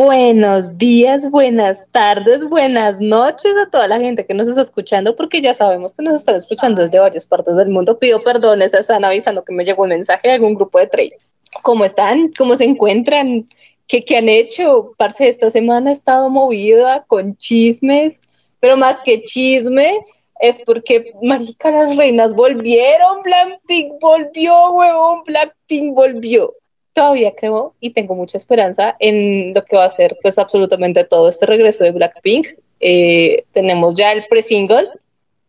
Buenos días, buenas tardes, buenas noches a toda la gente que nos está escuchando, porque ya sabemos que nos están escuchando desde varias partes del mundo. Pido perdones, están avisando que me llegó un mensaje de algún grupo de trade. ¿Cómo están? ¿Cómo se encuentran? ¿Qué, qué han hecho? Parce, esta semana he estado movida con chismes, pero más que chisme, es porque, marica, las reinas volvieron, Blackpink volvió, huevón, Blackpink volvió todavía creo y tengo mucha esperanza en lo que va a ser pues absolutamente todo este regreso de Blackpink. Eh, tenemos ya el pre-single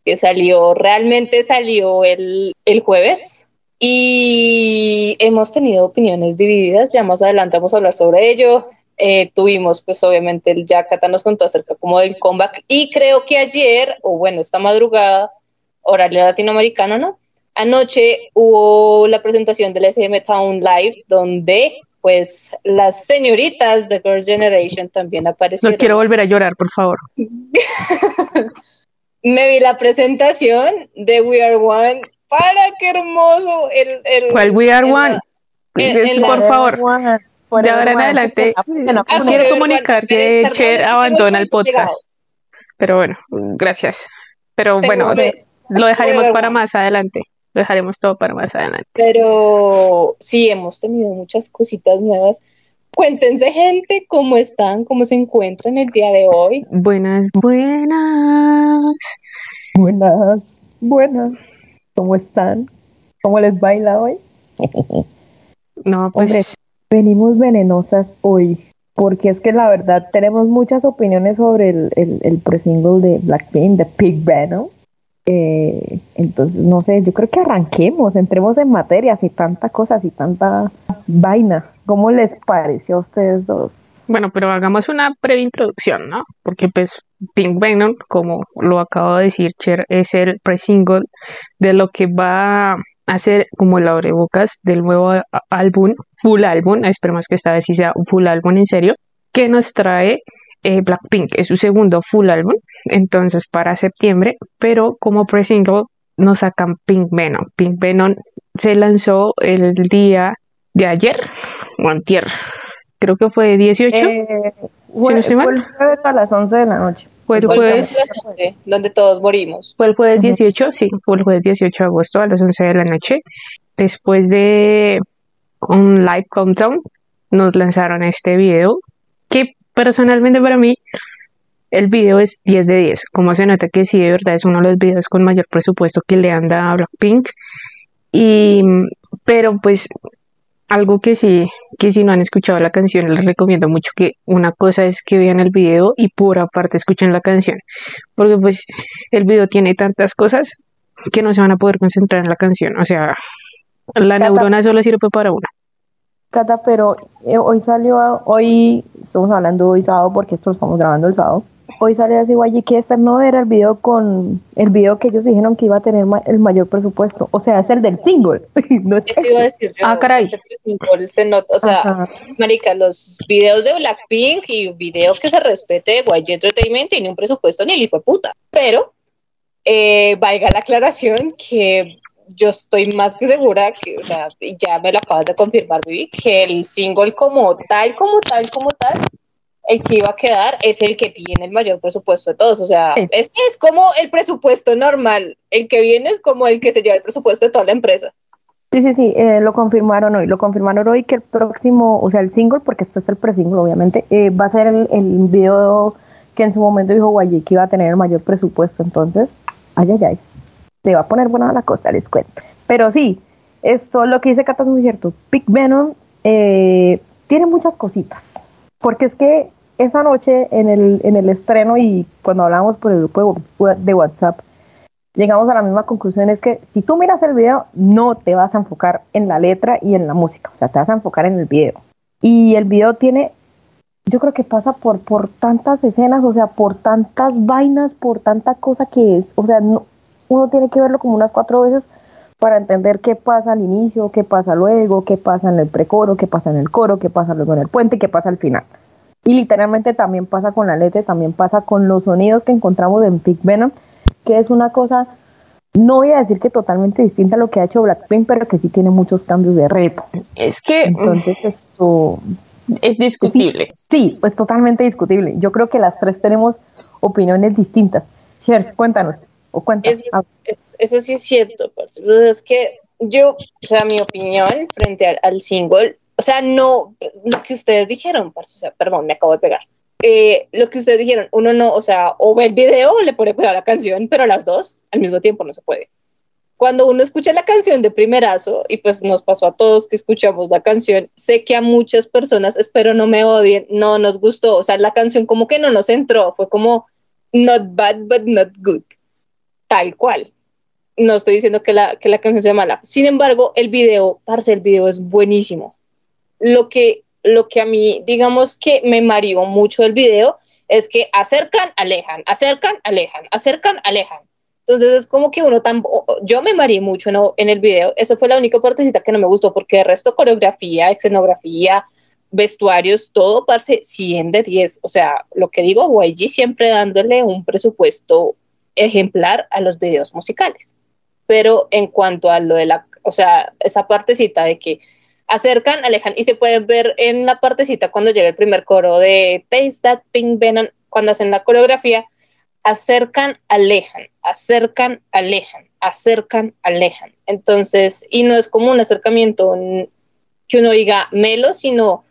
que salió, realmente salió el, el jueves y hemos tenido opiniones divididas, ya más adelante vamos a hablar sobre ello. Eh, tuvimos pues obviamente el Yakata nos contó acerca como del comeback y creo que ayer, o bueno, esta madrugada, horario latinoamericano, ¿no? Anoche hubo la presentación del SM Town Live, donde pues las señoritas de Girls' Generation también aparecieron. No quiero volver a llorar, por favor. Me vi la presentación de We Are One. ¡Para qué hermoso! El, el ¿Cuál We Are One? por favor. de ahora en adelante, ah, quiero comunicar que Cher abandona el podcast. Pero bueno, gracias. Pero bueno, lo dejaremos para más adelante dejaremos todo para más adelante. Pero sí, hemos tenido muchas cositas nuevas. Cuéntense, gente, cómo están, cómo se encuentran el día de hoy. Buenas, buenas. Buenas, buenas. ¿Cómo están? ¿Cómo les baila hoy? no, pues. venimos venenosas hoy. Porque es que la verdad tenemos muchas opiniones sobre el, el, el pre-single de Blackpink, de Pig Venom eh, entonces, no sé, yo creo que arranquemos, entremos en materias y tantas cosas y tanta vaina. ¿Cómo les pareció a ustedes dos? Bueno, pero hagamos una breve introducción, ¿no? Porque pues Pink Venom, como lo acabo de decir, Cher, es el pre-single de lo que va a ser como el abrebocas del nuevo álbum, full álbum, esperemos que esta vez sí sea un full álbum en serio, que nos trae eh, Blackpink, es su segundo full álbum, entonces para septiembre, pero como pre-single nos sacan Pink Venom. Pink Venom se lanzó el día de ayer o antier, creo que fue 18. Eh, fue, el jueves a las 11 de la noche. Fue el jueves. Donde todos morimos. Fue el jueves 18, sí, fue el jueves 18 de agosto a las 11 de la noche. Después de un live countdown, nos lanzaron este video que personalmente para mí el video es 10 de 10. Como se nota que sí, de verdad es uno de los videos con mayor presupuesto que le han dado a Blackpink. Y, pero pues algo que sí, que si no han escuchado la canción, les recomiendo mucho que una cosa es que vean el video y por aparte escuchen la canción. Porque pues el video tiene tantas cosas que no se van a poder concentrar en la canción. O sea, la neurona solo sirve para una. Cata, pero eh, hoy salió, hoy estamos hablando hoy sábado porque esto lo estamos grabando el sábado. Hoy salió así guay que este no era el video con el video que ellos dijeron que iba a tener el mayor presupuesto, o sea, es el del single. no iba a decir yo, ah, caray. Este se nota, o sea, marica, los videos de Blackpink y un video que se respete de YG Entertainment tiene un presupuesto ni el hijo de puta, pero eh, valga la aclaración que yo estoy más que segura que, o sea, ya me lo acabas de confirmar, Vivi, que el single como tal, como tal, como tal, el que iba a quedar es el que tiene el mayor presupuesto de todos. O sea, este es como el presupuesto normal. El que viene es como el que se lleva el presupuesto de toda la empresa. Sí, sí, sí, eh, lo confirmaron hoy. Lo confirmaron hoy que el próximo, o sea, el single, porque esto es el pre-single, obviamente, eh, va a ser el, el video que en su momento dijo Guayí que iba a tener el mayor presupuesto. Entonces, ay, ay, ay se va a poner buena la cosa, les cuento. Pero sí, esto lo que dice Cata es muy cierto. Big Venom eh, tiene muchas cositas. Porque es que esa noche en el, en el estreno y cuando hablamos por el grupo de WhatsApp, llegamos a la misma conclusión, es que si tú miras el video, no te vas a enfocar en la letra y en la música, o sea, te vas a enfocar en el video. Y el video tiene, yo creo que pasa por, por tantas escenas, o sea, por tantas vainas, por tanta cosa que es, o sea, no, uno tiene que verlo como unas cuatro veces para entender qué pasa al inicio, qué pasa luego, qué pasa en el precoro, qué pasa en el coro, qué pasa luego en el puente, qué pasa al final. Y literalmente también pasa con la letra, también pasa con los sonidos que encontramos en Big Venom, que es una cosa, no voy a decir que totalmente distinta a lo que ha hecho Blackpink, pero que sí tiene muchos cambios de red. Es que... Entonces esto... es discutible. Sí, pues totalmente discutible. Yo creo que las tres tenemos opiniones distintas. Shers, cuéntanos. O cuéntanos. Eso, sí es cierto, es que yo, o sea, mi opinión frente al, single, o sea, no, lo que ustedes dijeron, o sea, perdón, me acabo de pegar. Eh, lo que ustedes dijeron, uno no, o sea, o ve el video o le pone cuidado a la canción, pero las dos al mismo tiempo no se puede cuando uno escucha la canción de primerazo, y pues nos pasó a todos que escuchamos la canción, sé que a muchas personas, espero no me odien, no nos gustó, o sea, la canción como que no nos entró, fue como not bad, but not good, tal cual. No estoy diciendo que la, que la canción sea mala. Sin embargo, el video, parce, el video es buenísimo. Lo que, lo que a mí, digamos que me mareó mucho el video, es que acercan, alejan, acercan, alejan, acercan, alejan. Entonces es como que uno tan, yo me mareé mucho en el video, eso fue la única partecita que no me gustó porque el resto coreografía, escenografía, vestuarios, todo parece 100 de 10, o sea, lo que digo, YG siempre dándole un presupuesto ejemplar a los videos musicales, pero en cuanto a lo de la, o sea, esa partecita de que acercan, alejan y se pueden ver en la partecita cuando llega el primer coro de Taste That Pink Venom, cuando hacen la coreografía, acercan, alejan, acercan, alejan, acercan, alejan. Entonces, y no es como un acercamiento que uno diga melo, sino,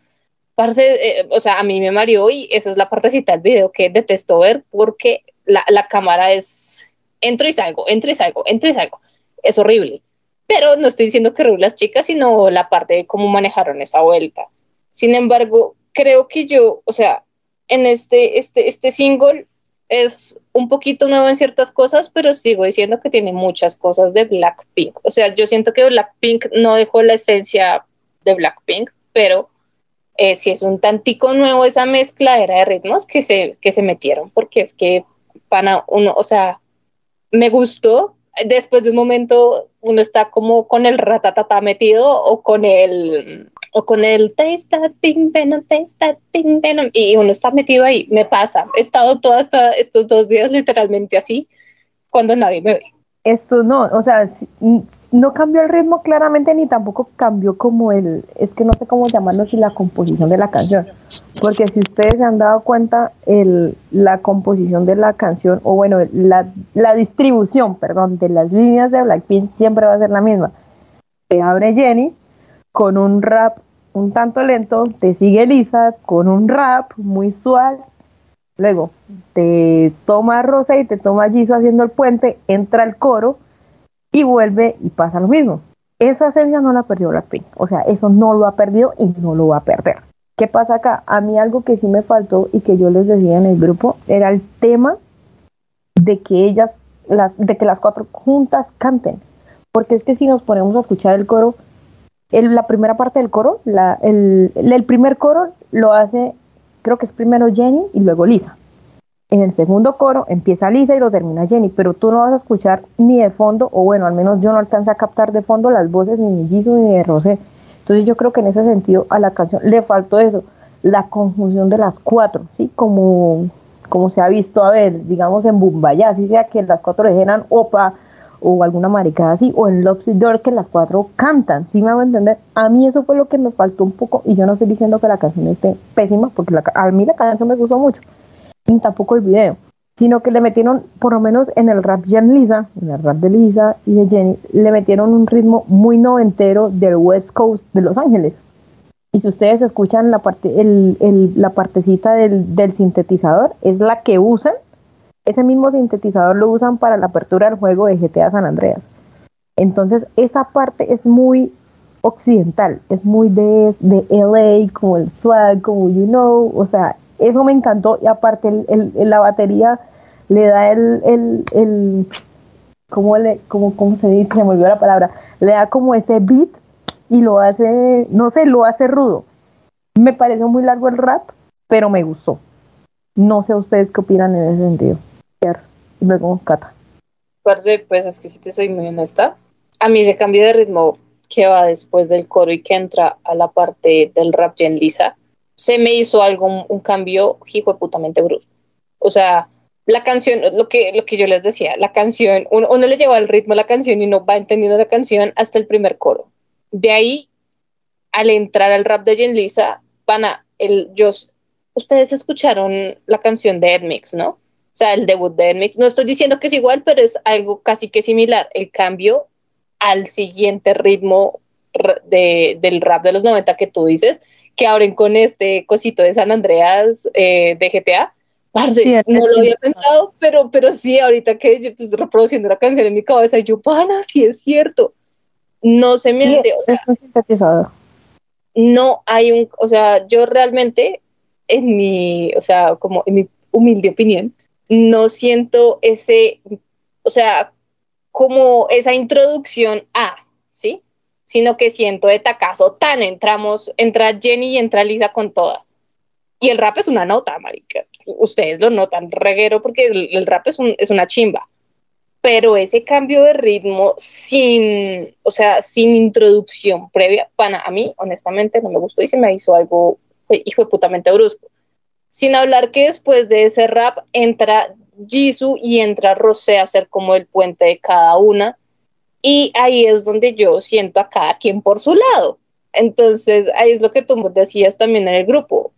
parce, eh, o sea, a mí me mareó y esa es la partecita del video que detesto ver porque la, la cámara es, entro y salgo, entro y salgo, entro y salgo. Es horrible. Pero no estoy diciendo que las chicas, sino la parte de cómo manejaron esa vuelta. Sin embargo, creo que yo, o sea, en este, este, este single es un poquito nuevo en ciertas cosas, pero sigo diciendo que tiene muchas cosas de Blackpink. O sea, yo siento que Blackpink no dejó la esencia de Blackpink, pero eh, sí es un tantico nuevo esa mezcla era de ritmos que se, que se metieron, porque es que para uno, o sea, me gustó. Después de un momento uno está como con el ratatata metido o con el o con el taste that pink venom, taste that pink venom, y uno está metido ahí, me pasa. He estado todos estos dos días literalmente así, cuando nadie me ve. Esto no, o sea, no cambió el ritmo claramente, ni tampoco cambió como el, es que no sé cómo llamarlo, si la composición de la canción, porque si ustedes se han dado cuenta, el, la composición de la canción, o bueno, la, la distribución, perdón, de las líneas de Blackpink siempre va a ser la misma. Se abre Jenny, con un rap un tanto lento, te sigue Lisa con un rap muy suave, luego te toma Rosa y te toma Jisoo haciendo el puente, entra el coro y vuelve y pasa lo mismo. Esa esencia no la perdió Blackpink, o sea, eso no lo ha perdido y no lo va a perder. ¿Qué pasa acá? A mí algo que sí me faltó y que yo les decía en el grupo era el tema de que ellas, las, de que las cuatro juntas canten. Porque es que si nos ponemos a escuchar el coro, la primera parte del coro, la, el, el, primer coro lo hace, creo que es primero Jenny y luego Lisa. En el segundo coro empieza Lisa y lo termina Jenny, pero tú no vas a escuchar ni de fondo, o bueno, al menos yo no alcancé a captar de fondo las voces ni de Jisoo ni de Rosé. Entonces yo creo que en ese sentido a la canción le faltó eso, la conjunción de las cuatro, ¿sí? Como, como se ha visto, a ver, digamos en Bumbaya, así sea que las cuatro dijeran opa, o alguna maricada así, o en Love Door que las cuatro cantan, ¿sí me hago entender? A mí eso fue lo que me faltó un poco, y yo no estoy diciendo que la canción esté pésima, porque a mí la canción me gustó mucho, tampoco el video, sino que le metieron, por lo menos en el rap Jan Lisa, en el rap de Lisa y de Jenny, le metieron un ritmo muy noventero del West Coast de Los Ángeles. Y si ustedes escuchan la parte, el, la partecita del, del sintetizador, es la que usan ese mismo sintetizador lo usan para la apertura del juego de GTA San Andreas. Entonces, esa parte es muy occidental, es muy de, de LA, como el swag, como you know, o sea, eso me encantó y aparte el, la batería le da el, el, el ¿cómo, le, cómo, ¿cómo se dice? Se me olvidó la palabra, le da como ese beat y lo hace, no sé, lo hace rudo. Me pareció muy largo el rap, pero me gustó. No sé ustedes qué opinan en ese sentido y luego Cata. Parce, pues es que si te soy muy honesta, a mí ese cambio de ritmo que va después del coro y que entra a la parte del rap en Lisa, se me hizo algo, un cambio hijo de putamente brusco. O sea, la canción, lo que, lo que yo les decía, la canción, uno, le lleva el ritmo la canción y no va entendiendo la canción hasta el primer coro. De ahí, al entrar al rap de Jen Lisa, van a, el, yo, ustedes escucharon la canción de Edmix, ¿no? O sea, el debut de Edmix. No estoy diciendo que es igual, pero es algo casi que similar. El cambio al siguiente ritmo de, del rap de los 90 que tú dices, que abren con este cosito de San Andreas eh, de GTA. no lo había pensado, pero, pero sí, ahorita que yo pues, reproduciendo la canción en mi cabeza, yo, pana, sí es cierto. No se me hace, o sea, no hay un, o sea, yo realmente, en mi, o sea, como en mi humilde opinión, no siento ese, o sea, como esa introducción a, ¿sí? Sino que siento de tacazo, tan entramos, entra Jenny y entra Lisa con toda. Y el rap es una nota, marica. Ustedes lo notan, reguero, porque el, rap es, un, es una chimba. Pero ese cambio de ritmo sin, o sea, sin introducción previa, para a mí, honestamente, no me gustó y se me hizo algo, hijo de putamente brusco. Sin hablar que después de ese rap entra Jisoo y entra Rosé a ser como el puente de cada una. Y ahí es donde yo siento a cada quien por su lado. Entonces, ahí es lo que tú decías también en el grupo.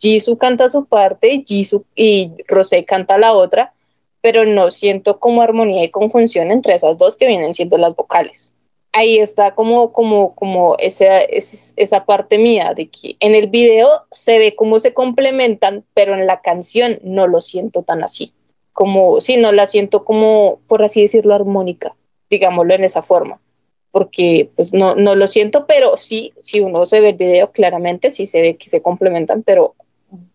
Jisoo canta su parte, Jisoo y Rosé canta la otra, pero no siento como armonía y conjunción entre esas dos que vienen siendo las vocales. Ahí está como, como, como esa, esa parte mía de que en el video se ve cómo se complementan, pero en la canción no lo siento tan así como, sí, no la siento como, por así decirlo, armónica, digámoslo en esa forma, porque pues no, no lo siento, pero sí, si uno se ve el video, claramente sí se ve que se complementan, pero,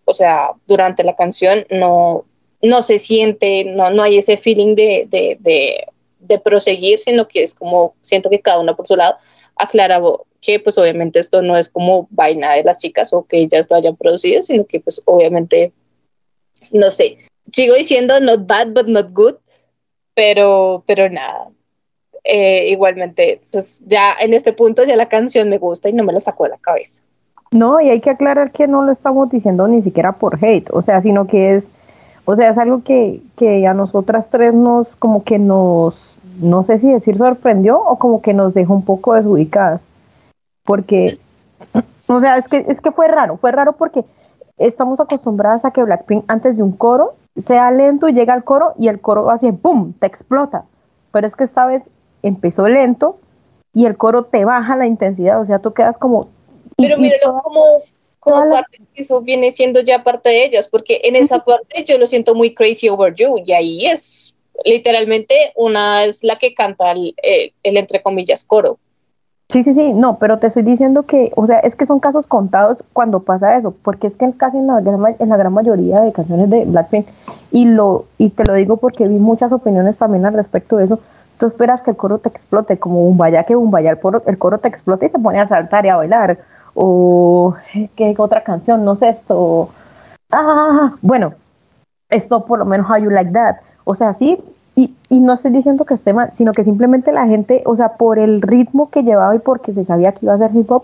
o sea, durante la canción no, no se siente, no, no hay ese feeling de, de, de, de proseguir, sino que es como, siento que cada una por su lado, aclara que pues obviamente esto no es como vaina de las chicas o que ellas lo hayan producido, sino que pues obviamente, no sé, sigo diciendo not bad but not good, pero, pero nada. Eh, igualmente, pues ya en este punto ya la canción me gusta y no me la sacó de la cabeza. No, y hay que aclarar que no lo estamos diciendo ni siquiera por hate, o sea, sino que es, o sea, es algo que, que a nosotras tres nos, como que nos, no sé si decir sorprendió o como que nos dejó un poco desubicadas, porque, o sea, es que, es que fue raro, fue raro porque estamos acostumbradas a que Blackpink antes de un coro sea lento y llega al coro y el coro así, ¡pum!, te explota. Pero es que esta vez empezó lento y el coro te baja la intensidad, o sea, tú quedas como... Pero míralo como, como parte, eso viene siendo ya parte de ellas, porque en esa parte yo lo siento muy crazy over you y ahí es literalmente una es la que canta el, el entre comillas coro. Sí, sí, sí, no, pero te estoy diciendo que, o sea, es que son casos contados cuando pasa eso, porque es que casi en la, gran, en la gran mayoría de canciones de Blackpink, y lo y te lo digo porque vi muchas opiniones también al respecto de eso, tú esperas que el coro te explote, como un vaya que un vaya, el coro, el coro te explote y te pone a saltar y a bailar, o qué otra canción, no sé, esto, ah, bueno, esto por lo menos How You Like That, o sea, sí, y, y, no estoy diciendo que esté mal, sino que simplemente la gente, o sea, por el ritmo que llevaba y porque se sabía que iba a ser hip hop,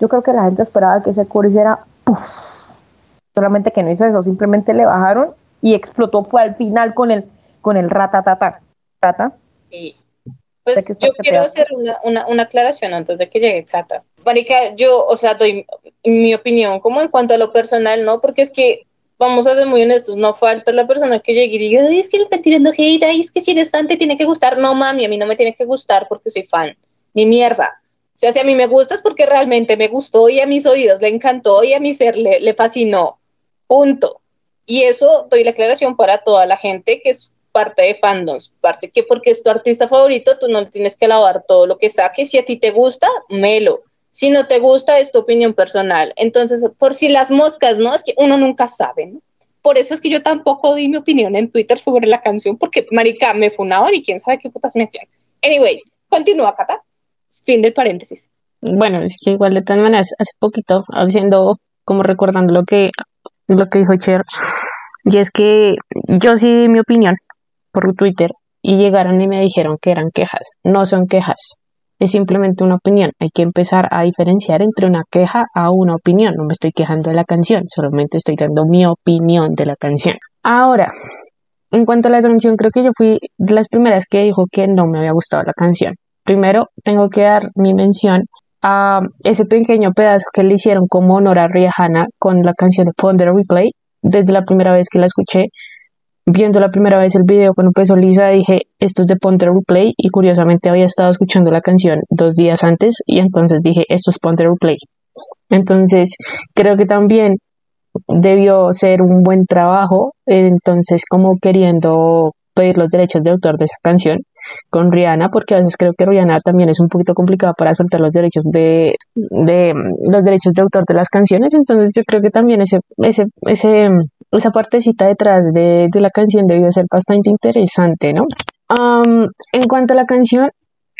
yo creo que la gente esperaba que ese coro hiciera puff. Solamente que no hizo eso, simplemente le bajaron y explotó fue al final con el con el ratatata. Tata. Y pues yo quiero hacer una, una, una, aclaración antes de que llegue Cata. Marica, yo, o sea, doy mi opinión como en cuanto a lo personal, ¿no? Porque es que vamos a ser muy honestos, no falta la persona que llegue y diga, es que le están tirando hate, es que si eres fan te tiene que gustar. No, mami, a mí no me tiene que gustar porque soy fan, ni mierda. O sea, si a mí me gusta es porque realmente me gustó y a mis oídos le encantó y a mi ser le, le fascinó. Punto. Y eso doy la aclaración para toda la gente que es parte de fandoms. Parece que porque es tu artista favorito, tú no tienes que lavar todo lo que saques. Si a ti te gusta, melo. Si no te gusta, es tu opinión personal. Entonces, por si las moscas, ¿no? Es que uno nunca sabe, ¿no? Por eso es que yo tampoco di mi opinión en Twitter sobre la canción, porque, marica, me funaron y quién sabe qué putas me hacían. Anyways, continúa, Cata. Fin del paréntesis. Bueno, es que igual de todas maneras, hace poquito, haciendo, como recordando lo que, lo que dijo Cher, y es que yo sí di mi opinión por Twitter y llegaron y me dijeron que eran quejas. No son quejas es simplemente una opinión. Hay que empezar a diferenciar entre una queja a una opinión. No me estoy quejando de la canción, solamente estoy dando mi opinión de la canción. Ahora, en cuanto a la canción, creo que yo fui de las primeras que dijo que no me había gustado la canción. Primero, tengo que dar mi mención a ese pequeño pedazo que le hicieron como honor a Rihanna con la canción de Ponder Replay. Desde la primera vez que la escuché, viendo la primera vez el video cuando empezó Lisa, dije, esto es de Ponder Replay y curiosamente había estado escuchando la canción dos días antes y entonces dije, esto es Ponder Replay. Entonces, creo que también debió ser un buen trabajo, entonces como queriendo pedir los derechos de autor de esa canción con Rihanna, porque a veces creo que Rihanna también es un poquito complicada para soltar los derechos de, de los derechos de autor de las canciones, entonces yo creo que también ese, ese, ese, esa partecita detrás de, de la canción debió ser bastante interesante, ¿no? en cuanto a la canción,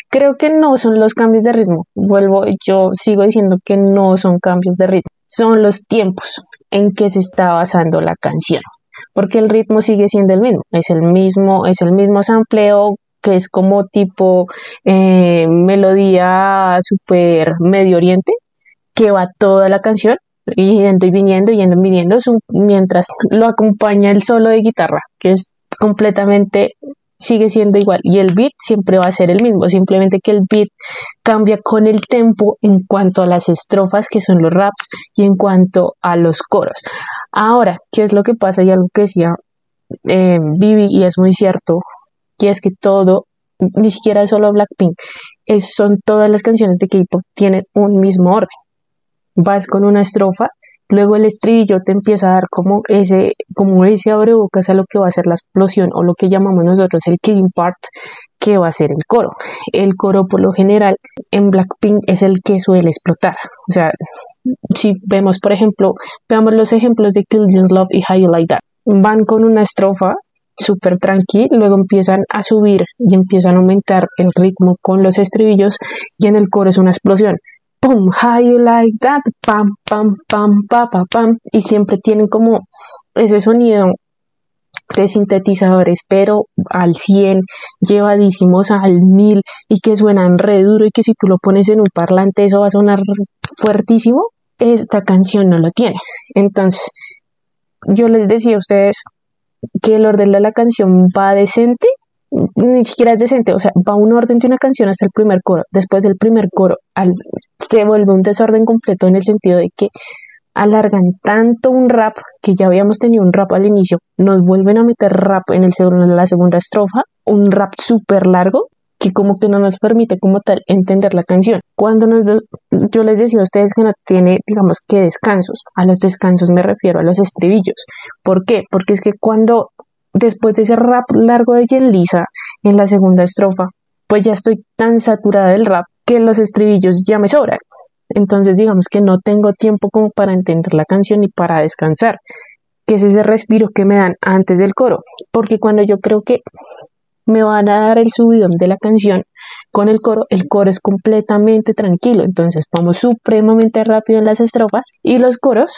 creo que no son los cambios de ritmo. Vuelvo, yo sigo diciendo que no son cambios de ritmo, son los tiempos en que se está basando la canción porque el ritmo sigue siendo el mismo, es el mismo, es el mismo sampleo que es como tipo eh, melodía super medio oriente, que va toda la canción, yendo y viniendo, yendo y viniendo, mientras lo acompaña el solo de guitarra, que es completamente sigue siendo igual y el beat siempre va a ser el mismo, simplemente que el beat cambia con el tempo en cuanto a las estrofas que son los raps y en cuanto a los coros. Ahora, ¿qué es lo que pasa? Y algo que decía eh, Vivi y es muy cierto, que es que todo, ni siquiera es solo Blackpink, son todas las canciones de K-pop tienen un mismo orden. Vas con una estrofa luego el estribillo te empieza a dar como ese, como ese abrebocas a lo que va a ser la explosión o lo que llamamos nosotros el killing part, que va a ser el coro. El coro por lo general en Blackpink es el que suele explotar. O sea, si vemos, por ejemplo, veamos los ejemplos de Kill This Love y How You Like That. Van con una estrofa súper tranquila, luego empiezan a subir y empiezan a aumentar el ritmo con los estribillos y en el coro es una explosión. Pum, how you like that, pam, pam, pam, pa, pa, pam, y siempre tienen como ese sonido de sintetizadores, pero al 100, llevadísimos al 1000 y que suenan re duro y que si tú lo pones en un parlante eso va a sonar fuertísimo, esta canción no lo tiene. Entonces, yo les decía a ustedes que el orden de la canción va decente ni siquiera es decente, o sea, va un orden de una canción hasta el primer coro, después del primer coro al, se vuelve un desorden completo en el sentido de que alargan tanto un rap que ya habíamos tenido un rap al inicio, nos vuelven a meter rap en, el segundo, en la segunda estrofa, un rap súper largo que como que no nos permite como tal entender la canción. Cuando nos yo les decía a ustedes que no tiene, digamos que descansos, a los descansos me refiero a los estribillos. ¿Por qué? Porque es que cuando después de ese rap largo de Jen Lisa en la segunda estrofa, pues ya estoy tan saturada del rap que los estribillos ya me sobran. Entonces digamos que no tengo tiempo como para entender la canción y para descansar, que es ese respiro que me dan antes del coro, porque cuando yo creo que me van a dar el subidón de la canción con el coro, el coro es completamente tranquilo, entonces vamos supremamente rápido en las estrofas y los coros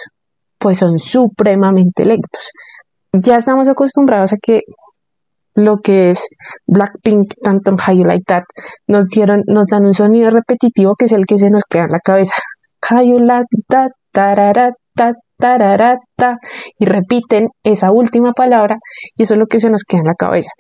pues son supremamente lentos ya estamos acostumbrados a que lo que es Blackpink, tanto Like That, nos dieron, nos dan un sonido repetitivo que es el que se nos queda en la cabeza. You Like y repiten esa última palabra y eso es lo que se nos queda en la cabeza.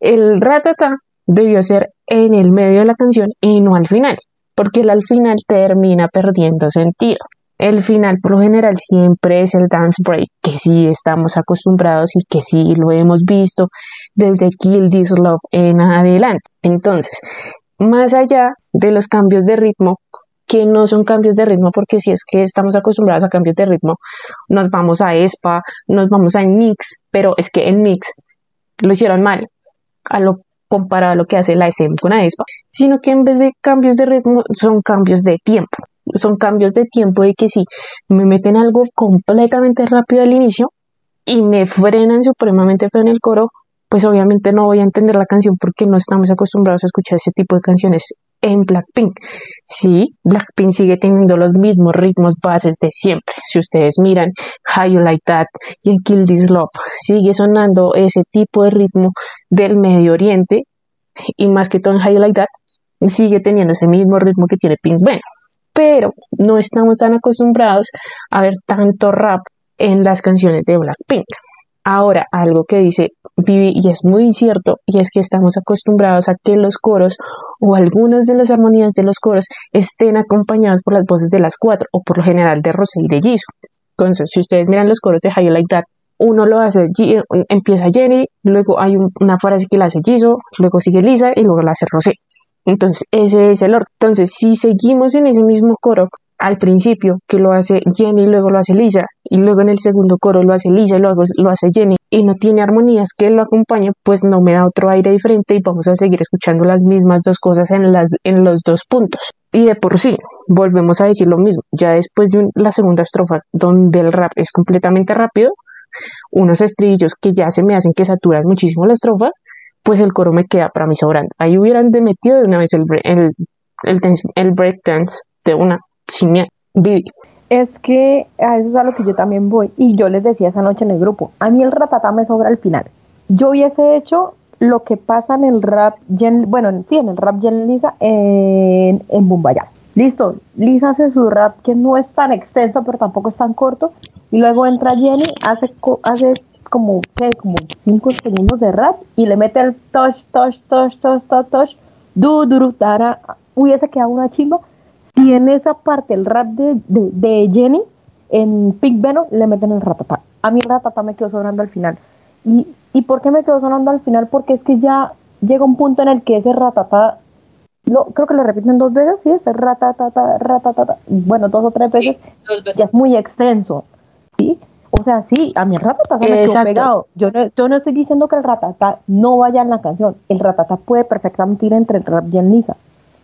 El ratata debió ser en el medio de la canción y no al final, porque el al final termina perdiendo sentido. El final por lo general siempre es el dance break, que sí estamos acostumbrados y que sí lo hemos visto desde Kill This Love en adelante. Entonces, más allá de los cambios de ritmo, que no son cambios de ritmo, porque si es que estamos acostumbrados a cambios de ritmo, nos vamos a ESPA, nos vamos a Nix, pero es que en Nix lo hicieron mal, a lo comparado a lo que hace la SM con ESPA, sino que en vez de cambios de ritmo son cambios de tiempo. Son cambios de tiempo de que si me meten algo completamente rápido al inicio y me frenan supremamente feo en el coro, pues obviamente no voy a entender la canción porque no estamos acostumbrados a escuchar ese tipo de canciones en Blackpink. Sí, Blackpink sigue teniendo los mismos ritmos bases de siempre. Si ustedes miran How You Like That y Kill This Love, sigue sonando ese tipo de ritmo del Medio Oriente y más que todo en How You Like That, sigue teniendo ese mismo ritmo que tiene Pink Venom pero no estamos tan acostumbrados a ver tanto rap en las canciones de Blackpink. Ahora, algo que dice Vivi y es muy cierto, y es que estamos acostumbrados a que los coros o algunas de las armonías de los coros estén acompañados por las voces de las cuatro, o por lo general de Rosé y de Jisoo. Entonces, si ustedes miran los coros de You Like That, uno lo hace, empieza Jenny, luego hay una frase que la hace Jisoo, luego sigue Lisa y luego la hace Rosé. Entonces, ese es el orden. Entonces, si seguimos en ese mismo coro al principio, que lo hace Jenny, luego lo hace Lisa, y luego en el segundo coro lo hace Lisa y luego lo hace Jenny, y no tiene armonías que lo acompañe, pues no me da otro aire diferente y vamos a seguir escuchando las mismas dos cosas en, las, en los dos puntos. Y de por sí, volvemos a decir lo mismo, ya después de la segunda estrofa, donde el rap es completamente rápido, unos estribillos que ya se me hacen que saturan muchísimo la estrofa, pues el coro me queda para mí sobrando. Ahí hubieran metido de una vez el, el, el, el breakdance de una Es que a eso es a lo que yo también voy. Y yo les decía esa noche en el grupo, a mí el ratatá me sobra al final. Yo hubiese hecho lo que pasa en el rap, bueno, sí, en el rap Jen Lisa en, en Bumbaya. Listo, Lisa hace su rap que no es tan extenso, pero tampoco es tan corto. Y luego entra Jenny, hace, hace como, ¿qué? Como 5 segundos de rap y le mete el touch, touch, touch, touch, touch, touch, du, duru, dara. Hubiese quedado una chimba y en esa parte, el rap de, de, Jenny, en Pig Venom, le meten el ratatá. A mí el ratatá me quedó sonando al final. ¿Y, ¿Y por qué me quedó sonando al final? Porque es que ya llega un punto en el que ese ratatá, lo, creo que lo repiten dos veces, sí, ese ratatata, ratatata, bueno, dos o tres veces, ya es muy extenso, ¿sí? O sea, sí, a el ratatá se me quedó pegado. Yo no, yo no estoy diciendo que el ratatá no vaya en la canción. El ratatá puede perfectamente ir entre el rap y el Lisa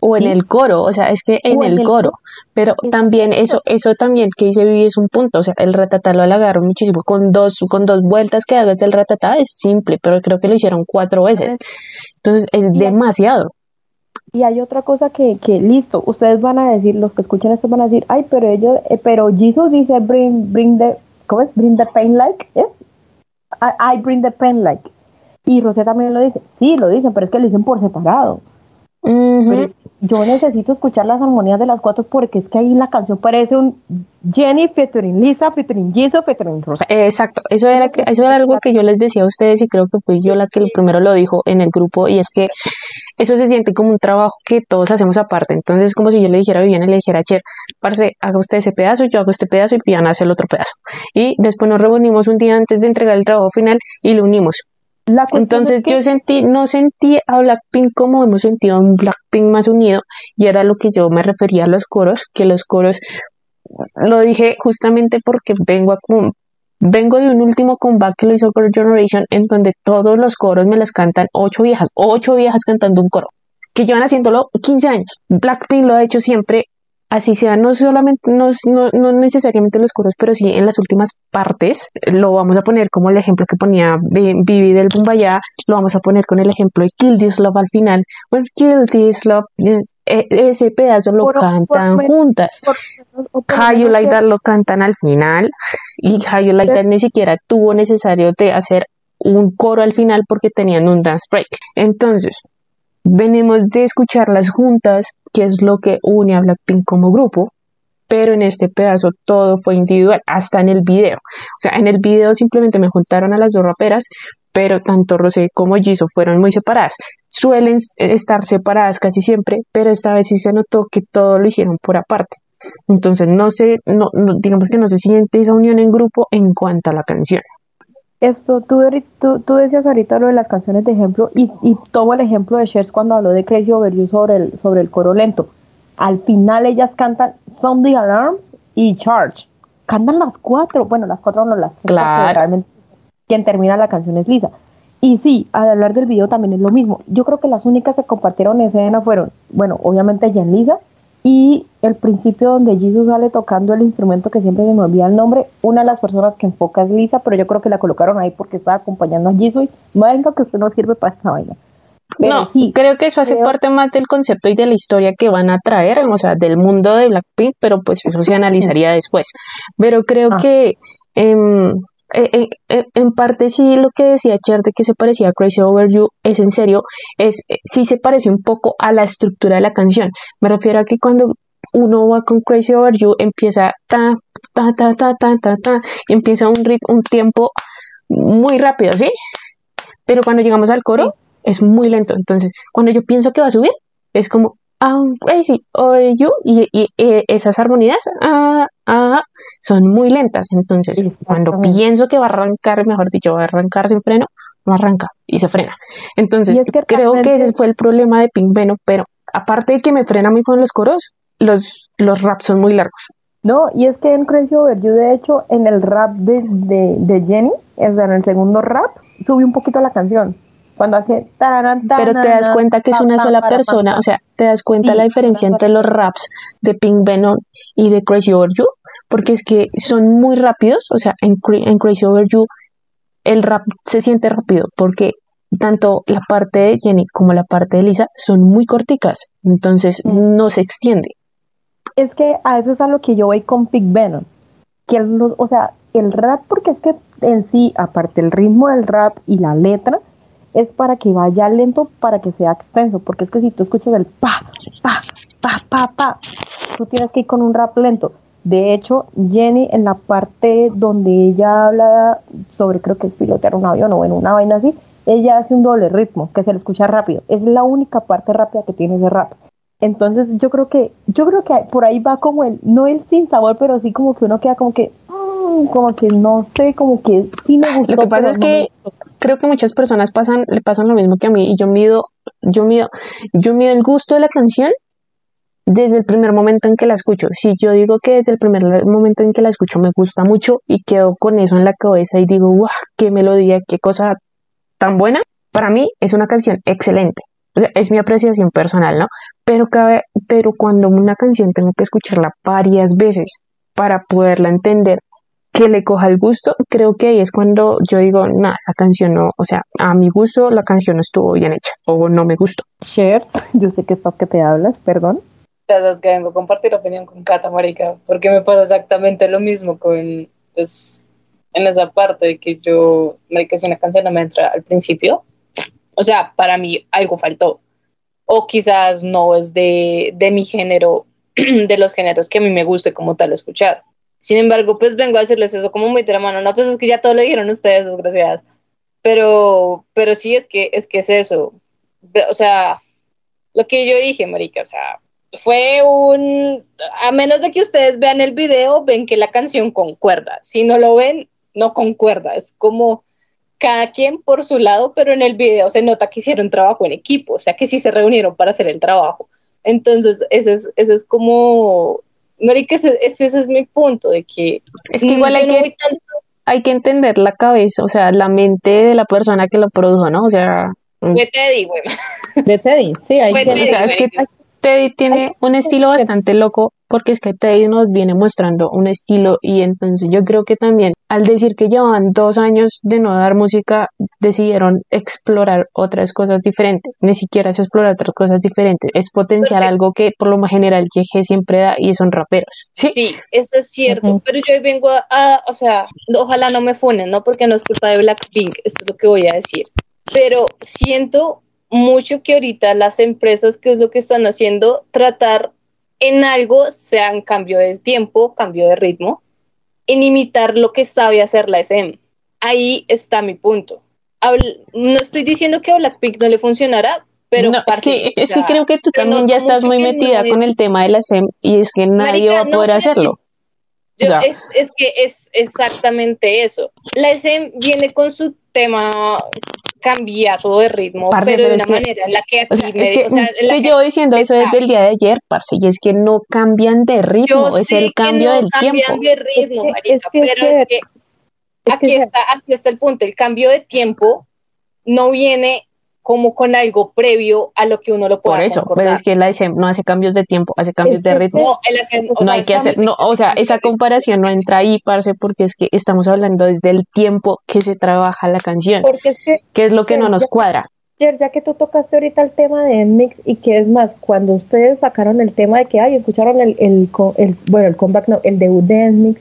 o en el coro, o sea, es que en, el, coro, pero también eso, eso también que dice Vivi es un punto, o sea, el ratatá lo alargaron muchísimo, con dos, con dos vueltas que hagas del ratatá es simple, pero creo que lo hicieron cuatro veces, entonces es demasiado. Y hay otra cosa que, que, listo, ustedes van a decir, los que escuchan esto van a decir, ay, pero ellos, eh, pero Jesus dice bring, bring the, ¿cómo es? Bring the pain like, ¿eh? I, I bring the pain like. Y Rosé también lo dice, sí, lo dicen, pero es que lo dicen por separado yo necesito escuchar las armonías de las cuatro porque es que ahí la canción parece un Jenny featuring Lisa, featuring Jisoo, featuring Rosa. Exacto, eso era, que, eso era algo que yo les decía a ustedes y creo que fui yo la que primero lo dijo en el grupo y es que eso se siente como un trabajo que todos hacemos aparte. Entonces es como si yo le dijera a Viviana, le dijera a Cher, parce, haga usted ese pedazo, yo hago este pedazo y Viviana hace el otro pedazo. Y después nos reunimos un día antes de entregar el trabajo final y lo unimos. Entonces yo sentí, no sentí a Blackpink como hemos sentido un Blackpink más unido y era lo que yo me refería a los coros, que los coros, lo dije justamente porque vengo a, vengo de un último comeback que lo hizo Girl Generation en donde todos los coros me las cantan ocho viejas, ocho viejas cantando un coro que llevan haciéndolo 15 años. Blackpink lo ha hecho siempre así sea, no solamente, no, no, necesariamente en los coros, pero sí en las últimas partes, lo vamos a poner como el ejemplo que ponía Vivi del Bumbaya, lo vamos a poner con el ejemplo de Kill This Love al final, bueno, Kill This Love, e, ese pedazo lo cantan juntas, How You Like That lo cantan al final, y How You Like That ni siquiera tuvo necesario de hacer un coro al final porque tenían un dance break. Entonces, venimos de escucharlas juntas que es lo que une a Blackpink como grupo, pero en este pedazo todo fue individual, hasta en el video. O sea, en el video simplemente me juntaron a las dos raperas, pero tanto Rosé como Jisoo fueron muy separadas. Suelen estar separadas casi siempre, pero esta vez sí se notó que todo lo hicieron por aparte. Entonces, no sé, no, digamos que no se siente esa unión en grupo en cuanto a la canción. Esto, tú, tú, decías ahorita lo de las canciones de ejemplo y, y tomo el ejemplo de Shers cuando habló de Crazy Over You sobre el, sobre el coro lento. Al final ellas cantan Sound the Alarm y Charge. Cantan las cuatro, bueno, las cuatro no las claro. realmente quien termina la canción es Lisa. Y sí, al hablar del video también es lo mismo. Yo creo que las únicas que compartieron escena fueron, bueno, obviamente Jan Lisa y el principio donde Jesus sale tocando el instrumento que siempre se me olvida el nombre, una de las personas que enfoca es Lisa, pero yo creo que la colocaron ahí porque estaba acompañando a Jesus. Venga, que usted no sirve para esta vaina. no, sí, creo que eso hace parte más del concepto y de la historia que van a traer, o sea, del mundo de Blackpink, pero pues eso se analizaría después. Pero creo ah. que eh, eh, eh, en parte sí lo que decía Cher de que se parecía a Crazy Over You es en serio, es sí se parece un poco a la estructura de la canción. Me refiero a que cuando uno va con Crazy Over You empieza ta ta ta ta ta ta, ta y empieza un ritmo, un tiempo muy rápido, ¿sí? Pero cuando llegamos al coro es muy lento. Entonces, cuando yo pienso que va a subir, es como, I'm crazy over you, y, y, esas armonías ah, ah, son muy lentas. Entonces, cuando pienso que va a arrancar, mejor dicho, va a arrancar sin freno, no arranca y se frena. Entonces, creo que ese fue el problema de Pink Venom, pero aparte de que me frena mí fueron los coros, los, los raps son muy largos. No, y es que en Crazy Over You, de hecho, en el rap de, de, de Jenny, es en el segundo rap, subí un poquito la canción. Cuando hace Pero te das cuenta que es una sola persona, o sea, te das cuenta la diferencia entre los raps de Pink Venom y de Crazy Over You, porque es que son muy rápidos, o sea, en, en Crazy Over You el rap se siente rápido, porque tanto la parte de Jenny como la parte de Lisa son muy corticas, entonces no se extiende. Es que a eso es a lo que yo voy con Pink Venom, que o sea, el rap, porque es que en sí, aparte el ritmo del rap y la letra, es para que vaya lento, para que sea extenso, porque es que si tú escuchas el pa, pa, pa, pa, pa, tú tienes que ir con un rap lento. De hecho, Jenny en la parte donde ella habla sobre, creo que es pilotear un avión o en una vaina así, ella hace un doble ritmo que se le escucha rápido. Es la única parte rápida que tiene ese rap. Entonces yo creo que, yo creo que por ahí va como el, no el sin sabor, pero sí como que uno queda como que, como que no sé, como que sí me gustó. Lo que pasa es que creo que muchas personas pasan, le pasan lo mismo que a mí y yo mido, yo mido, yo mido el gusto de la canción desde el primer momento en que la escucho. Si yo digo que desde el primer momento en que la escucho me gusta mucho y quedo con eso en la cabeza y digo, ¡guau! ¡Qué melodía! ¡Qué cosa tan buena! Para mí es una canción excelente. O sea, es mi apreciación personal, ¿no? Pero, cabe, pero cuando una canción tengo que escucharla varias veces para poderla entender que le coja el gusto, creo que ahí es cuando yo digo, nada, la canción no, o sea, a mi gusto la canción no estuvo bien hecha o no me gustó. Cher, yo sé que estás que te hablas, perdón. Es que vengo a compartir opinión con Cata, marica, porque me pasa exactamente lo mismo con, pues, en esa parte de que yo, marica, si una canción no me entra al principio, o sea, para mí algo faltó, o quizás no es de, de mi género, de los géneros que a mí me guste como tal escuchar sin embargo, pues vengo a decirles eso como muy de la mano. No, pues es que ya todo lo dijeron ustedes, desgraciadas. Pero, pero sí es que, es que es eso. O sea, lo que yo dije, marica, o sea, fue un... A menos de que ustedes vean el video, ven que la canción concuerda. Si no lo ven, no concuerda. Es como cada quien por su lado, pero en el video se nota que hicieron trabajo en equipo, o sea, que sí se reunieron para hacer el trabajo. Entonces, ese es, ese es como Marica, ese, ese, es mi punto, de que... Es que igual hay, que, hay que entender la cabeza, o sea, la mente de la persona que lo produjo, ¿no? O sea... De Teddy, güey. De Teddy, sí. Hay que... o sea, es que Teddy tiene un estilo bastante loco porque es que Teddy nos viene mostrando un estilo y entonces yo creo que también al decir que llevaban dos años de no dar música decidieron explorar otras cosas diferentes, ni siquiera es explorar otras cosas diferentes, es potenciar algo que por lo general Yeje siempre da y son raperos. Sí, sí eso es cierto, pero yo hoy vengo a, o sea, ojalá no me funen, ¿no? Porque no es culpa de Blackpink, esto es lo que voy a decir, pero siento mucho que ahorita las empresas, ¿qué es lo que están haciendo? Tratar en algo, sea en cambio de tiempo, cambio de ritmo, en imitar lo que sabe hacer la SM. Ahí está mi punto. no estoy diciendo que a Blackpink no le funcionará, pero es, que, creo que tú también ya estás muy metida con el tema de la SEM y es que nadie va a poder hacerlo. es, es, que es exactamente eso. La SM viene con su tema cambiazo de ritmo, pero, de una manera en la que o sea, me, llevo diciendo eso desde el día de ayer, parce, y es que no cambian de ritmo, es el cambio del tiempo. No cambian de ritmo, marica, pero es que aquí está, aquí está el punto, el cambio de tiempo no viene como con algo previo a lo que uno lo pueda Por eso, pero es que la SM no hace cambios de tiempo, hace cambios de ritmo. No, no hay que hacer, no, o sea, esa comparación no entra ahí, parce, porque es que estamos hablando desde el tiempo que se trabaja la canción, porque es que, es lo que no nos cuadra. Ya que tú tocaste ahorita el tema de mix y que es más, cuando ustedes sacaron el tema de que, ay, escucharon el, el, el bueno, el comeback, no, el debut de mix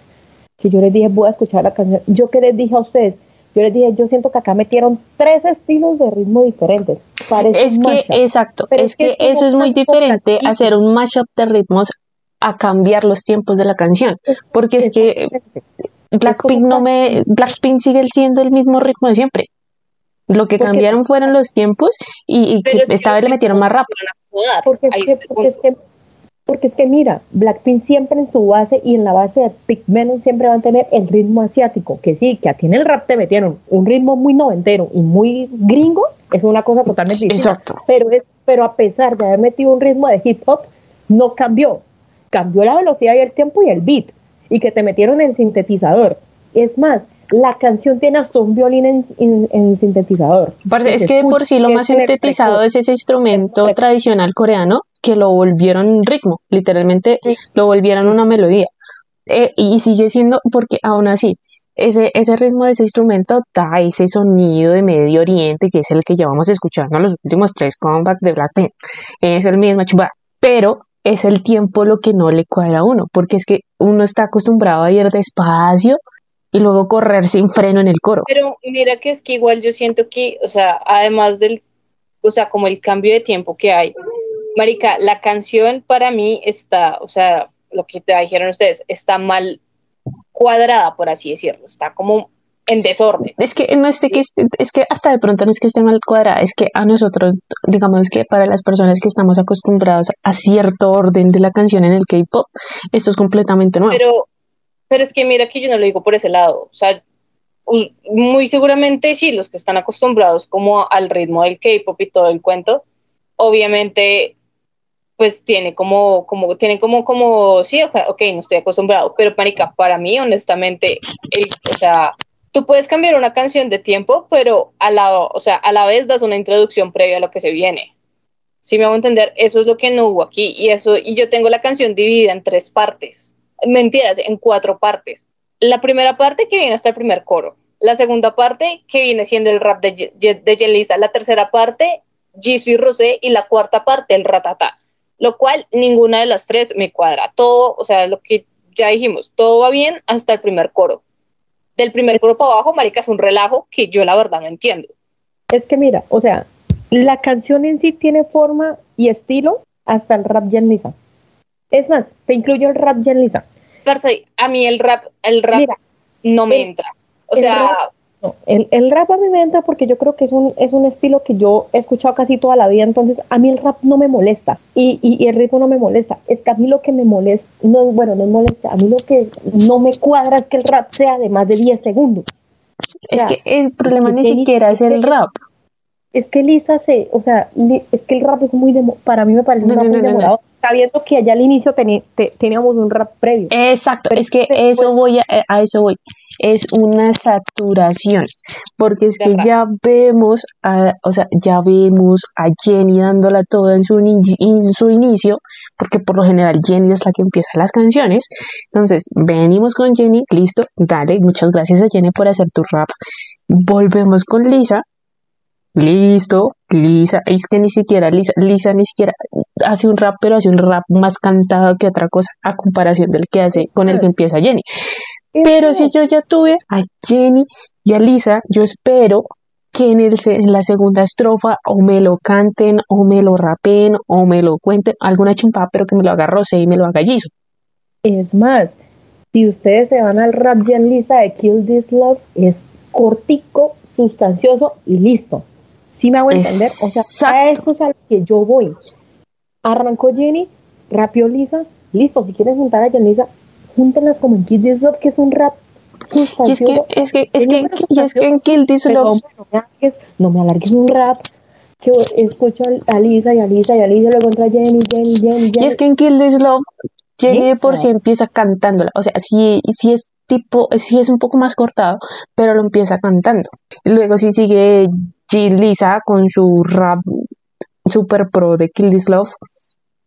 que yo les dije, voy a escuchar la canción, yo que les dije a ustedes, yo les dije, yo siento que acá metieron tres estilos de ritmo diferentes. es que, exacto, es, que, eso es muy diferente hacer un mashup de ritmos a cambiar los tiempos de la canción, porque es que Blackpink no me, Blackpink sigue siendo el mismo ritmo de siempre. Lo que cambiaron fueron los tiempos y, que esta vez le metieron más rápido. Porque es, que, porque, es que, porque es que mira, Blackpink siempre en su base y en la base de Pigmenon siempre van a tener el ritmo asiático, que sí, que aquí en el rap te metieron un ritmo muy noventero y muy gringo, es una cosa totalmente distinta. Exacto. Pero, es, pero a pesar de haber metido un ritmo de hip hop, no cambió. Cambió la velocidad y el tiempo y el beat. Y que te metieron el sintetizador. Es más, la canción tiene hasta un violín en, sintetizador. es que por sí lo más sintetizado es ese instrumento tradicional coreano que lo volvieron ritmo, literalmente lo volvieron una melodía. Eh, y sigue siendo, porque aún así, ese, ese ritmo de ese instrumento da ese sonido de Medio Oriente, que es el que llevamos escuchando los últimos tres comebacks de Blackpink. Es el mismo chuba, pero es el tiempo lo que no le cuadra a uno, porque es que uno está acostumbrado a ir despacio y luego correr sin freno en el coro. Pero mira que es que igual yo siento que, o sea, además del, o sea, como el cambio de tiempo que hay, Marica, la canción para mí está, o sea, lo que te dijeron ustedes, está mal cuadrada, por así decirlo, está como en desorden. Es que no es que es que hasta de pronto no es que esté mal cuadrada, es que a nosotros, digamos que para las personas que estamos acostumbrados a cierto orden de la canción en el K-pop, esto es completamente nuevo. Pero pero es que mira que yo no lo digo por ese lado, o sea, muy seguramente sí, los que están acostumbrados como al ritmo del K-pop y todo el cuento, obviamente pues tiene como, como, tienen como, como, sí, ok, no estoy acostumbrado, pero Pánica, para mí, honestamente, o sea, tú puedes cambiar una canción de tiempo, pero a la, o sea, a la vez das una introducción previa a lo que se viene. Si me hago entender, eso es lo que no hubo aquí, y eso, y yo tengo la canción dividida en tres partes, mentiras, en cuatro partes. La primera parte que viene hasta el primer coro, la segunda parte que viene siendo el rap de, de Yelisa, la tercera parte, Jisoo y Rosé, y la cuarta parte, el ratata lo cual ninguna de las tres me cuadra. Todo, o sea, lo que ya dijimos, todo va bien hasta el primer coro. Del primer coro para abajo, marica, es un relajo que yo la verdad no entiendo. Es que mira, o sea, la canción en sí tiene forma y estilo hasta el rap Jen Lisa. Es más, te incluyo el rap Jen Lisa. a mí el rap, el rap no me entra. O sea, el, el, rap a mí me entra porque yo creo que es un, es un estilo que yo he escuchado casi toda la vida, entonces a mí el rap no me molesta y, y, el ritmo no me molesta. Es que a mí lo que me molesta, no, bueno, no me molesta, a mí lo que no me cuadra es que el rap sea de más de 10 segundos. es que el problema ni siquiera es el rap. Es que Lisa se, o sea, es que el rap es muy, para mí me parece un rap muy demorado sabiendo que allá al inicio teníamos un rap previo. Exacto, es que eso voy a, a, eso voy. Es una saturación, porque es que ya vemos, a, o sea, ya vemos a Jenny dándola toda en su, en su inicio, porque por lo general Jenny es la que empieza las canciones, entonces venimos con Jenny, listo, dale, muchas gracias a Jenny por hacer tu rap, volvemos con Lisa, listo, Lisa, es que ni siquiera Lisa, Lisa ni siquiera hace un rap, pero hace un rap más cantado que otra cosa a comparación del que hace con el que empieza Jenny. Pero si yo ya tuve a Jenny y a Lisa, yo espero que en, el, en la segunda estrofa o me lo canten o me lo rapen o me lo cuenten alguna chimpa, pero que me lo haga Rosé y me lo haga Jisoo. Es más, si ustedes se van al rap de Lisa de Kill This Love, es cortico, sustancioso y listo. ¿Sí me hago entender? O sea, a eso es a lo que yo voy. Arrancó Jenny, rapió Lisa, listo. Si quieres juntar a Lisa, júntenlas como en Kill This Love, que es un rap y es que, es que, es que, es que en Kill This Love. No me, alargues, un rap que escucho a Lisa y a Lisa y a Lisa, luego entra Jenny, Jenny, Jenny, Jenny. Y es que en Kill This Love, Jenny por sí empieza cantándola. O sea, si, si es tipo, si es un poco más cortado, pero lo empieza cantando. Luego si sigue Lisa con su rap super pro de Kill This Love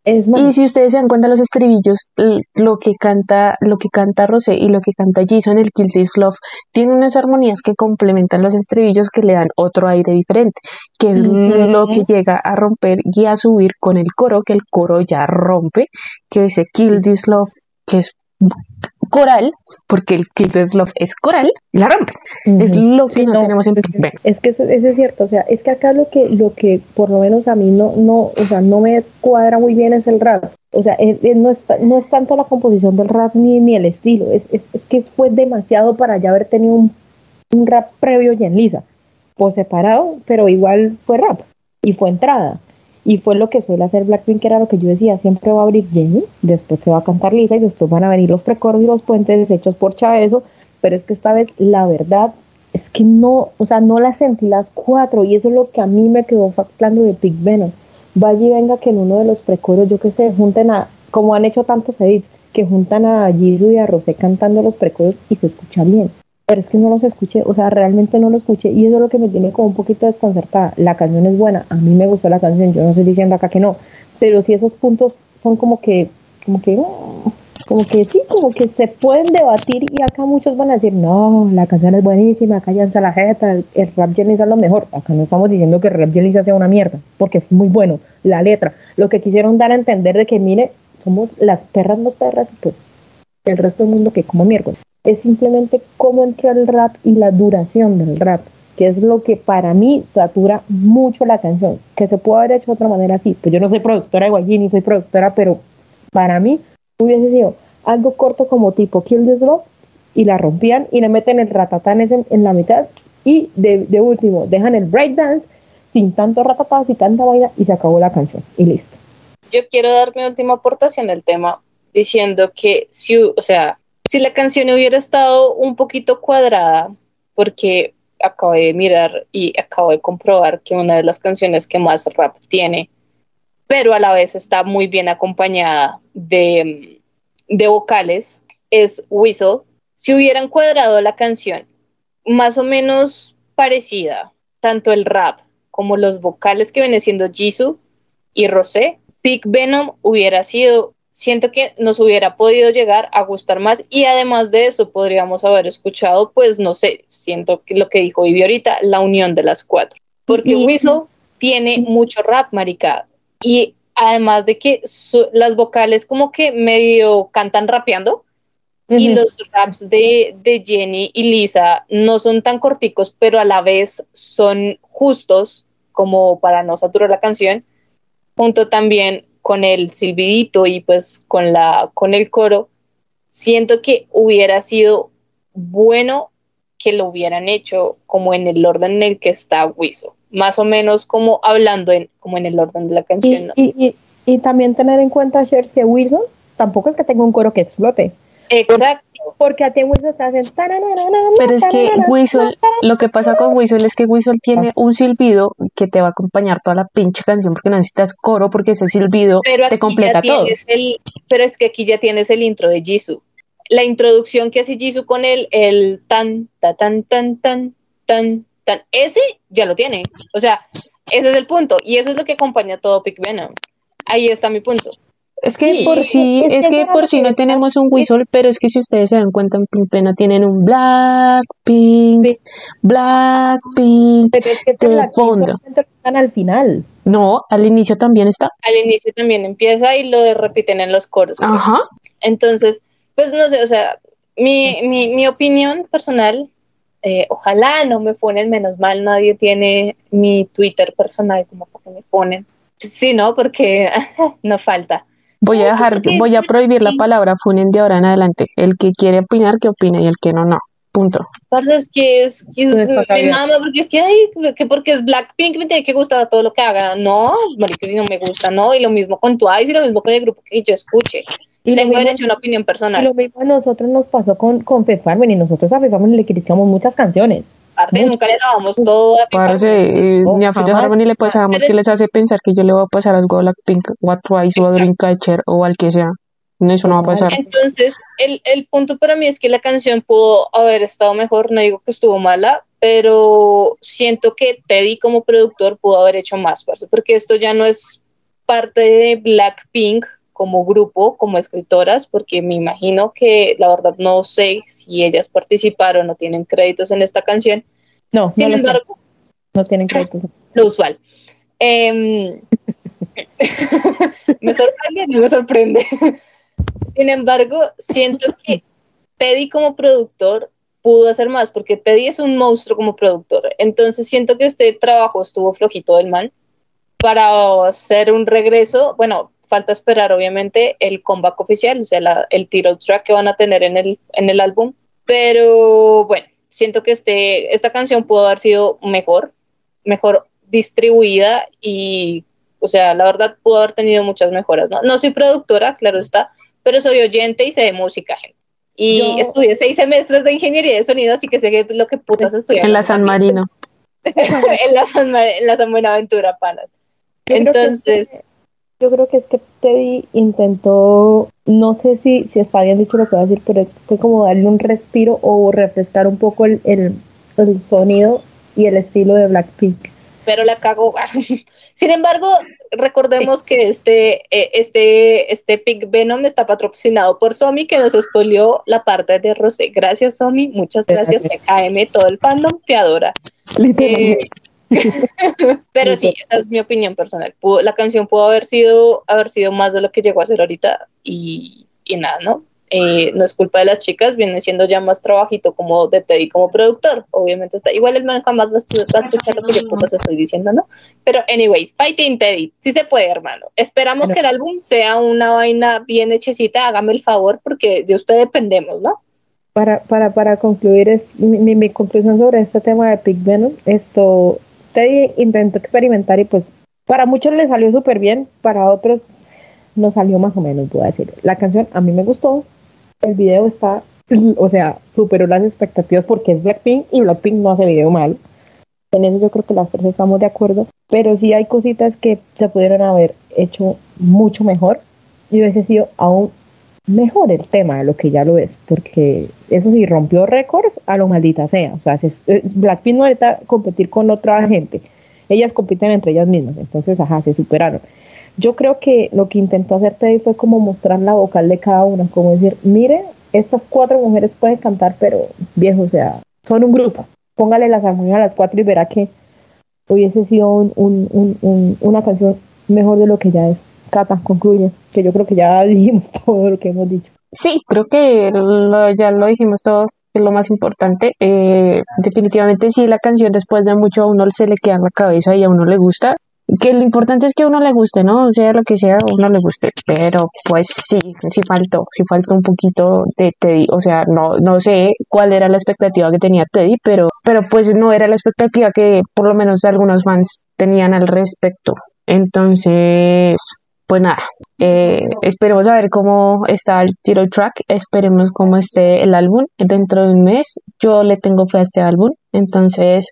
y si ustedes se dan cuenta los estribillos, lo que canta, lo que canta Rosé y lo que canta Jason, el Kill This Love, tiene unas armonías que complementan los estribillos que le dan otro aire diferente, que es lo que llega a romper y a subir con el coro, que el coro ya rompe, que dice Kill This Love, que es coral, porque el Killers Love es coral, y la rompen. Es lo que no, tenemos en es, es que eso, eso, es cierto, o sea, es que acá lo que, lo que por lo menos a mí no, no, o sea, no me cuadra muy bien es el rap. O sea, no, es, no es tanto la composición del rap ni, ni el estilo, es, es, que fue demasiado para ya haber tenido un, un rap previo y en lisa, por separado, pero igual fue rap y fue entrada. Y fue lo que suele hacer Blackpink, que era lo que yo decía, siempre va a abrir Jenny, después se va a cantar Lisa y después van a venir los precoros y los puentes hechos por Chaezo, pero es que esta vez la verdad es que no, o sea, no las sentí las cuatro y eso es lo que a mí me quedó factando de Big Venom. Vaya y venga que en uno de los precoros, yo que sé, junten a, como han hecho tantos edits, que juntan a Jisoo y a Rosé cantando los precoros y se escuchan bien pero es que no los escuché, o sea, realmente no lo escuché y eso es lo que me tiene como un poquito desconcertada. La canción es buena, a mí me gustó la canción, yo no estoy diciendo acá que no, pero si esos puntos son como que, como que, como que sí, como que se pueden debatir y acá muchos van a decir, no, la canción es buenísima, cállense la jeta, el, rap Jelly es lo mejor. Acá no estamos diciendo que el rap Jelly sea una mierda, porque es muy bueno, la letra, lo que quisieron dar a entender de que, mire, somos las perras no perras, pues el resto del mundo que como miércoles es simplemente cómo entra el rap y la duración del rap, que es lo que para mí satura mucho la canción, que se puede haber hecho de otra manera así. Pues yo no soy productora de YG ni soy productora, pero para mí hubiese sido algo corto como tipo Kill This Love y la rompían y le meten el ratatán en, en la mitad y de, de último dejan el breakdance sin tanto ratatán, sin tanta vaina y se acabó la canción y listo. Yo quiero dar mi última aportación al tema diciendo que si, o sea, si la canción hubiera estado un poquito cuadrada, porque acabo de mirar y acabo de comprobar que una de las canciones que más rap tiene, pero a la vez está muy bien acompañada de, de vocales, es Whistle. Si hubieran cuadrado la canción más o menos parecida, tanto el rap como los vocales que viene siendo Jisoo y Rosé, Big Venom hubiera sido siento que nos hubiera podido llegar a gustar más y además de eso podríamos haber escuchado, pues no sé, siento que lo que dijo Vivi ahorita, la unión de las cuatro, porque Whistle tiene mucho rap, marica, y además de que las vocales como que medio cantan rapeando, y los raps de, de, Jenny y Lisa no son tan corticos, pero a la vez son justos como para no saturar la canción, junto también con el silbidito y pues con, la, con el coro, siento que hubiera sido bueno que lo hubieran hecho como en el orden en el que está Wiso, más o menos como hablando en, como en el orden de la canción. Y, y, también tener en cuenta, Cher, que Wiso tampoco es que tenga un coro que explote. Exacto porque a ti Whistle está haciendo... Pero es que Whistle, lo que pasa con Whistle es que Whistle tiene un silbido que te va a acompañar toda la pinche canción porque no necesitas coro porque ese silbido te completa todo. El, pero es que aquí ya tienes el intro de Jisoo. La introducción que hace Jisoo con el, el tan, tan, tan, tan, tan, tan, tan, ese ya lo tiene. O sea, ese es el punto y eso es lo que acompaña todo Pick Venom. Ahí está mi punto. Es que por sí, es, que, por sí no tenemos un whistle, pero es que si ustedes se dan cuenta en Pimpena tienen un Blackpink, Blackpink de fondo. Están al final. No, al inicio también está. Al inicio también empieza y lo repiten en los coros. Ajá. Entonces, pues no sé, o sea, mi, mi, mi opinión personal, eh, ojalá no me ponen menos mal, nadie tiene mi Twitter personal como que me ponen. Sí, no, porque no falta. Voy a dejar, voy a prohibir la palabra funen de ahora en adelante. El que quiere opinar, que opine y el que no, no. Punto. Parce, es que es, que es me mama, porque es que, ay, que porque es Blackpink me tiene que gustar todo lo que haga. No, marica, si no me gusta, no. Y lo mismo con Twice y lo mismo con el grupo que yo escuche. Y Tengo derecho a una opinión personal. Y lo mismo a nosotros nos pasó con, con Fefarmen y nosotros a Fefarmen le criticamos muchas canciones. Parce, nunca le dábamos todo a Parce, eh, ni a Fitzgerald ni le pasamos que les hace pensar que yo le voy a pasar algo a Blackpink o a Twice o a Dreamcatcher o al que sea. No, eso no va a pasar. Entonces, el, el punto para mí es que la canción pudo haber estado mejor, no digo que estuvo mala, pero siento que Teddy como productor pudo haber hecho más, parce, porque esto ya no es parte de Blackpink como grupo, como escritoras, porque me imagino que la verdad no sé si ellas participaron o tienen créditos en esta canción. No, sin embargo, no tienen créditos. Lo usual. Em, me sorprende, no me sorprende. sin embargo, siento que Teddy como productor pudo hacer más, porque Teddy es un monstruo como productor. Entonces siento que este trabajo estuvo flojito del man para hacer un regreso. Bueno, falta esperar obviamente el comeback oficial, o sea, el title track que van a tener en el, en el álbum. Pero bueno, siento que este, esta canción pudo haber sido mejor, mejor distribuida y, o sea, la verdad pudo haber tenido muchas mejoras. No, no soy productora, claro está, pero soy oyente y sé de música, gente. Y estudié seis semestres de ingeniería de sonido, así que sé lo que putas estudié. En la San Marino. en, la San, en la San Buenaventura, panas. Entonces... yo creo que es que Teddy intentó, no sé si, si está bien dicho lo que voy a decir, pero fue como darle un respiro o refrescar un poco el, el, el sonido y el estilo de Blackpink pero la cago. Sin embargo, recordemos que este, eh, este, este Pig Venom está patrocinado por Somi, que nos expolió la parte de Rosé. Gracias, Somi. Muchas gracias. KM, todo el fandom te adora. Eh, pero sí, esa es mi opinión personal. la canción pudo haber sido, haber sido más de lo que llegó a ser ahorita y, y nada, ¿no? Eh, no es culpa de las chicas, viene siendo ya más trabajito como de Teddy como productor. Obviamente está. Igual el man jamás va a, escuchar lo que yo putas estoy diciendo, ¿no? Pero, anyways, fighting Teddy, sí se puede, hermano. Esperamos que el álbum sea una vaina bien hechecita, hágame el favor, porque de usted dependemos, ¿no? Para, para, para concluir, es, mi, mi, conclusión sobre este tema de Pig Venom, esto, Teddy intentó experimentar y pues para muchos le salió súper bien, para otros no salió más o menos, puedo decir. La canción a mí me gustó, el video está, o sea, superó las expectativas porque es Blackpink y Blackpink no hace video mal. En eso yo creo que las tres estamos de acuerdo, pero sí hay cositas que se pudieron haber hecho mucho mejor y hubiese sido aún mejor el tema de lo que ya lo es, porque eso sí rompió récords a lo maldita sea. O sea, eh, Blackpink no necesita competir con otra gente, ellas compiten entre ellas mismas, entonces, ajá, se superaron. Yo creo que lo que intentó hacer Teddy fue como mostrar la vocal de cada una, como decir, mire, estas cuatro mujeres pueden cantar, pero viejo, o sea, son un grupo. Póngale las armonías a las cuatro y verá que hubiese sido un, una canción mejor de lo que ya es. Cata, concluye, que yo creo que ya dijimos todo lo que hemos dicho. Sí, creo que ya lo dijimos todo, es lo más importante. Eh, definitivamente sí, la canción después de mucho a uno se le queda en la cabeza y a uno le gusta que lo importante es que a uno le guste, ¿no? Sea, lo que sea, a uno le guste, pero pues sí, sí faltó, sí faltó un poquito de Teddy, o sea, no, no sé cuál era la expectativa que tenía Teddy, pero, pero pues no era la expectativa que por lo menos algunos fans tenían al respecto. Entonces, pues nada, eh, esperemos a ver cómo está el tiro track, esperemos cómo esté el álbum dentro de un mes. Yo le tengo fe a este álbum, entonces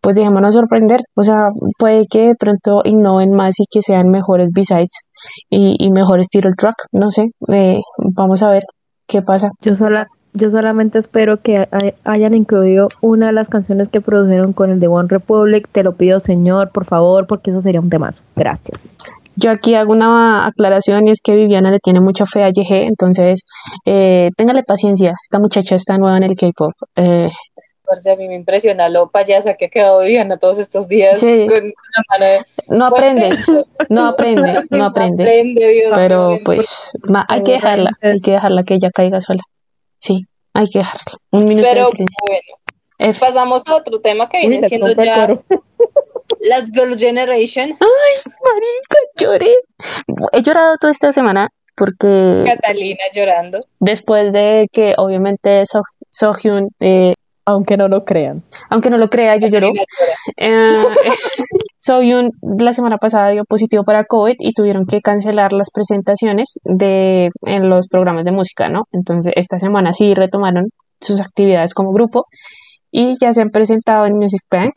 pues dejémonos sorprender. O sea, puede que de pronto innoven más y que sean mejores B-sides y, y mejores title track. No sé, eh, vamos a ver qué pasa. Yo sola, yo solamente espero que hayan incluido una de las canciones que produjeron con el de One Republic. Te lo pido, señor, por favor, porque eso sería un temazo. Gracias. Yo aquí hago una aclaración y es que Viviana le tiene mucha fe a YG, entonces eh, téngale paciencia. Esta muchacha está nueva en el K-pop. Eh, a mí me impresiona lo payasa que ha quedado Viviana todos estos días. No aprende, no aprende, no aprende. Pero pues hay que dejarla, hay que dejarla que ella caiga sola. Sí, hay que dejarla. Un minuto Pero bueno, pasamos a otro tema que viene siendo ya las Girls Generation. Ay, marica, lloré. He llorado toda esta semana porque... Catalina llorando. Después de que obviamente So Sohyun eh, aunque no lo crean. Aunque no lo crea, yo lloro. Eh, soy un, la semana pasada dio positivo para COVID y tuvieron que cancelar las presentaciones de, en los programas de música, ¿no? Entonces, esta semana sí retomaron sus actividades como grupo y ya se han presentado en Music Bank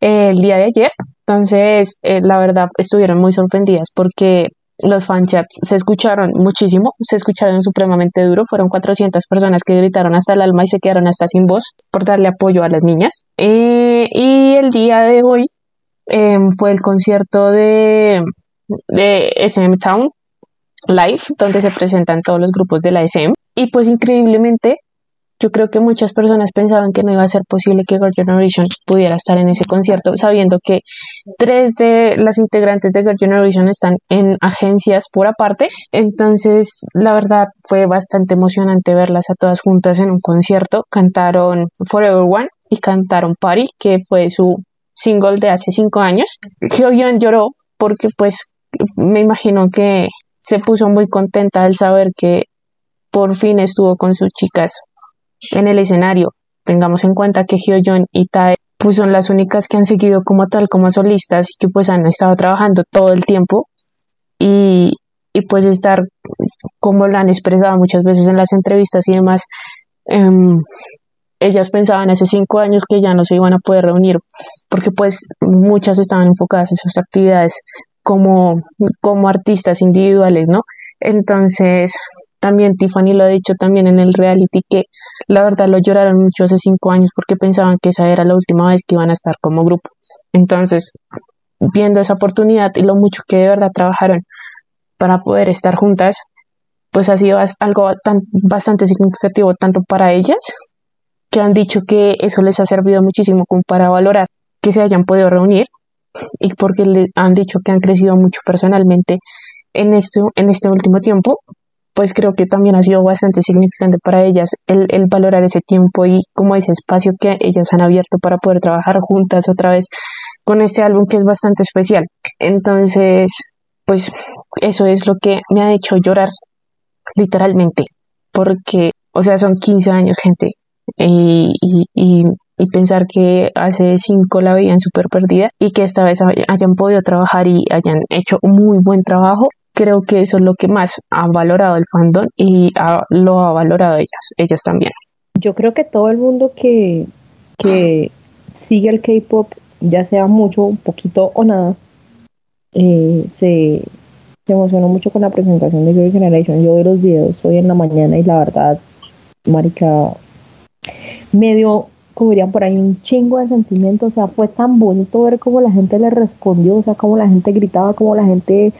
el día de ayer. Entonces, eh, la verdad, estuvieron muy sorprendidas porque los fanchats se escucharon muchísimo, se escucharon supremamente duro, fueron 400 personas que gritaron hasta el alma y se quedaron hasta sin voz por darle apoyo a las niñas. Eh, y el día de hoy em, fue el concierto de, de SM Town Live, donde se presentan todos los grupos de la SM. Y pues increíblemente yo creo que muchas personas pensaban que no iba a ser posible que Girl Generation pudiera estar en ese concierto, sabiendo que tres de las integrantes de Girl Generation están en agencias por aparte. Entonces, la verdad fue bastante emocionante verlas a todas juntas en un concierto. Cantaron Forever One y cantaron Party, que fue su single de hace cinco años. Hyoyeon lloró porque pues me imagino que se puso muy contenta al saber que por fin estuvo con sus chicas en el escenario. Tengamos en cuenta que Hyoyeon y Tae pues son las únicas que han seguido como tal como solistas y que pues han estado trabajando todo el tiempo y, y pues estar como lo han expresado muchas veces en las entrevistas y demás em, ellas pensaban hace cinco años que ya no se iban a poder reunir porque pues muchas estaban enfocadas en sus actividades como, como artistas individuales, ¿no? Entonces, también Tiffany lo ha dicho también en el reality que la verdad lo lloraron mucho hace cinco años porque pensaban que esa era la última vez que iban a estar como grupo. Entonces, viendo esa oportunidad y lo mucho que de verdad trabajaron para poder estar juntas, pues ha sido algo tan, bastante significativo tanto para ellas que han dicho que eso les ha servido muchísimo como para valorar que se hayan podido reunir y porque le han dicho que han crecido mucho personalmente en en este último tiempo, pues creo que también ha sido bastante significante para ellas el, el valorar ese tiempo y como ese espacio que ellas han abierto para poder trabajar juntas otra vez con este álbum que es bastante especial. Entonces, pues eso es lo que me ha hecho llorar literalmente, porque, o sea, son 15 años, gente, y, y, y, pensar que hace cinco la veían súper perdida y que esta vez hayan podido trabajar y hayan hecho un muy buen trabajo, creo que eso es lo que más ha valorado el fandom y lo ha valorado ellas, ellas también. Yo creo que todo el mundo que, que sigue el K-pop, ya sea mucho, un poquito o nada, eh, se, emocionó mucho con la presentación de Girl Generation. Yo vi los videos hoy en la mañana y la verdad, Marica, como dirían por ahí, un chingo de sentimientos. O sea, fue tan bonito ver cómo la gente le respondió, o sea, cómo la gente gritaba, cómo la gente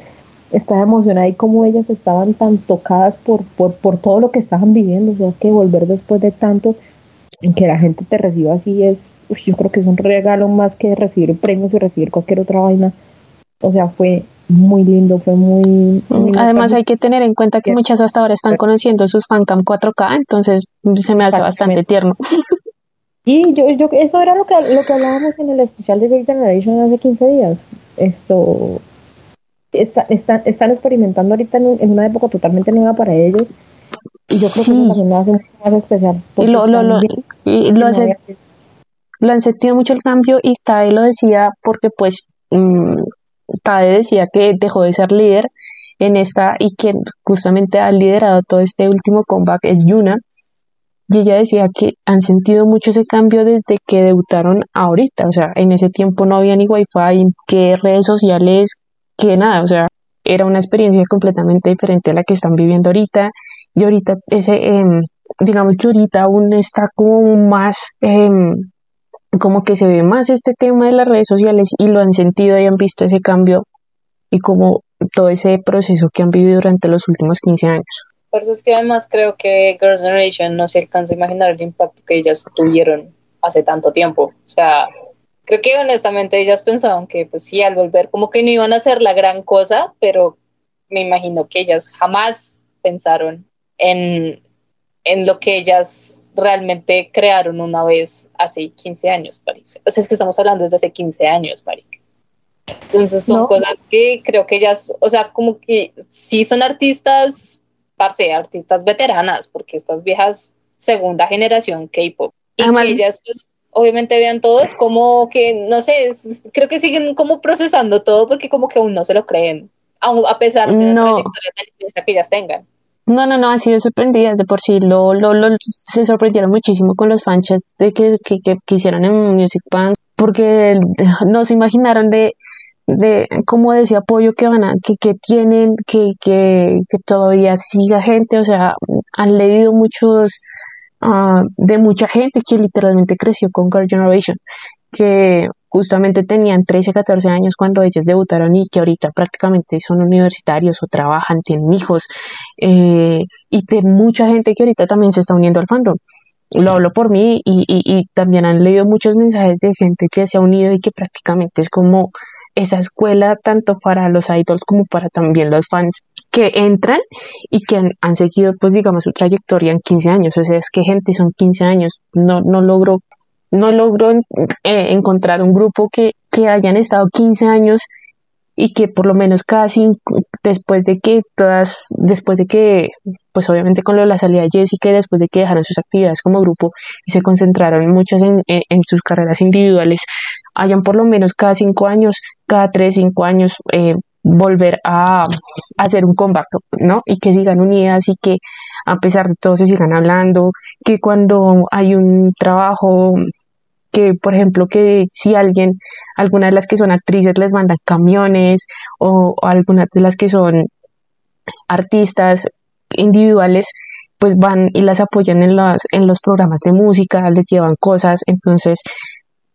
estaba emocionada y cómo ellas estaban tan tocadas por, por, por todo lo que estaban viviendo. O sea, que volver después de tanto, en que la gente te reciba así es, yo creo que es un regalo más que recibir premios y recibir cualquier otra vaina. O sea, fue muy lindo, fue muy... Además hay que tener en cuenta que muchas hasta ahora están conociendo sus fancam 4K, entonces se me hace bastante tierno. Y yo, yo, eso era lo que, lo que hablábamos en el especial de Great Generation hace 15 días. Esto, está, están experimentando ahorita en, una época totalmente nueva para ellos. Y yo creo que eso me hace mucho más especial. Y lo, lo, lo, y lo, hace, lo han sentido mucho el cambio y Tade lo decía porque pues... Mm, Tade decía que dejó de ser líder en esta y quien justamente ha liderado todo este último comeback es Yuna. Y ella decía que han sentido mucho ese cambio desde que debutaron ahorita. O sea, en ese tiempo no había ni wifi, que redes sociales, que nada. O sea, era una experiencia completamente diferente a la que están viviendo ahorita. Y ahorita ese, em, digamos que ahorita aún está como más em, como que se ve más este tema de las redes sociales y lo han sentido y han visto ese cambio y como todo ese proceso que han vivido durante los últimos 15 años. Por eso es que además creo que Girls' Generation no se alcanza a imaginar el impacto que ellas tuvieron hace tanto tiempo. O sea, creo que honestamente ellas pensaban que pues sí, al volver como que no iban a hacer la gran cosa, pero me imagino que ellas jamás pensaron en en lo que ellas realmente crearon una vez hace 15 años, parece. O sea, es que estamos hablando desde hace 15 años, Maric. Entonces son cosas que creo que ellas, o sea, como que sí son artistas, parce, artistas veteranas, porque estas viejas segunda generación K-pop. Y que ellas, pues, obviamente vean todos como que, no sé, creo que siguen como procesando todo porque como que aún no se lo creen, a pesar de la trayectoria de que ellas tengan. No, no, no, han sido sorprendidas de por sí. Lo, lo, lo, se sorprendieron muchísimo con los fanchas de que, que, que, hicieron en Music Bank, porque no se imaginaron de, de como de ese apoyo que van a, que, que tienen, que, que, que todavía siga gente, o sea, han leído muchos, uh, de mucha gente que literalmente creció con Girl Generation, que justamente tenían 13, 14 años cuando ellos debutaron y que ahorita prácticamente son universitarios o trabajan, tienen hijos, eh, y de mucha gente que ahorita también se está uniendo al fandom. lo hablo por mí y, y, y también han leído muchos mensajes de gente que se ha unido y que prácticamente es como esa escuela tanto para los idols como para también los fans que entran y que han, seguido pues digamos su trayectoria en 15 años, o sea, es que gente son 15 años, no, no logro no logro eh, encontrar un grupo que, que hayan estado 15 años y que por lo menos casi después de que todas, después de que, pues obviamente con lo de la salida de Jessica después de que dejaron sus actividades como grupo y se concentraron muchas en, en, sus carreras individuales, hayan por lo menos cada cinco años, cada tres, cinco años, eh, volver a, hacer un comeback, ¿no? Y que sigan unidas y que a pesar de todo se sigan hablando, que cuando hay un trabajo que, por ejemplo, que si alguien, algunas de las que son actrices les mandan camiones o, algunas de las que son artistas individuales, pues van y las apoyan en los, en los programas de música, les llevan cosas, entonces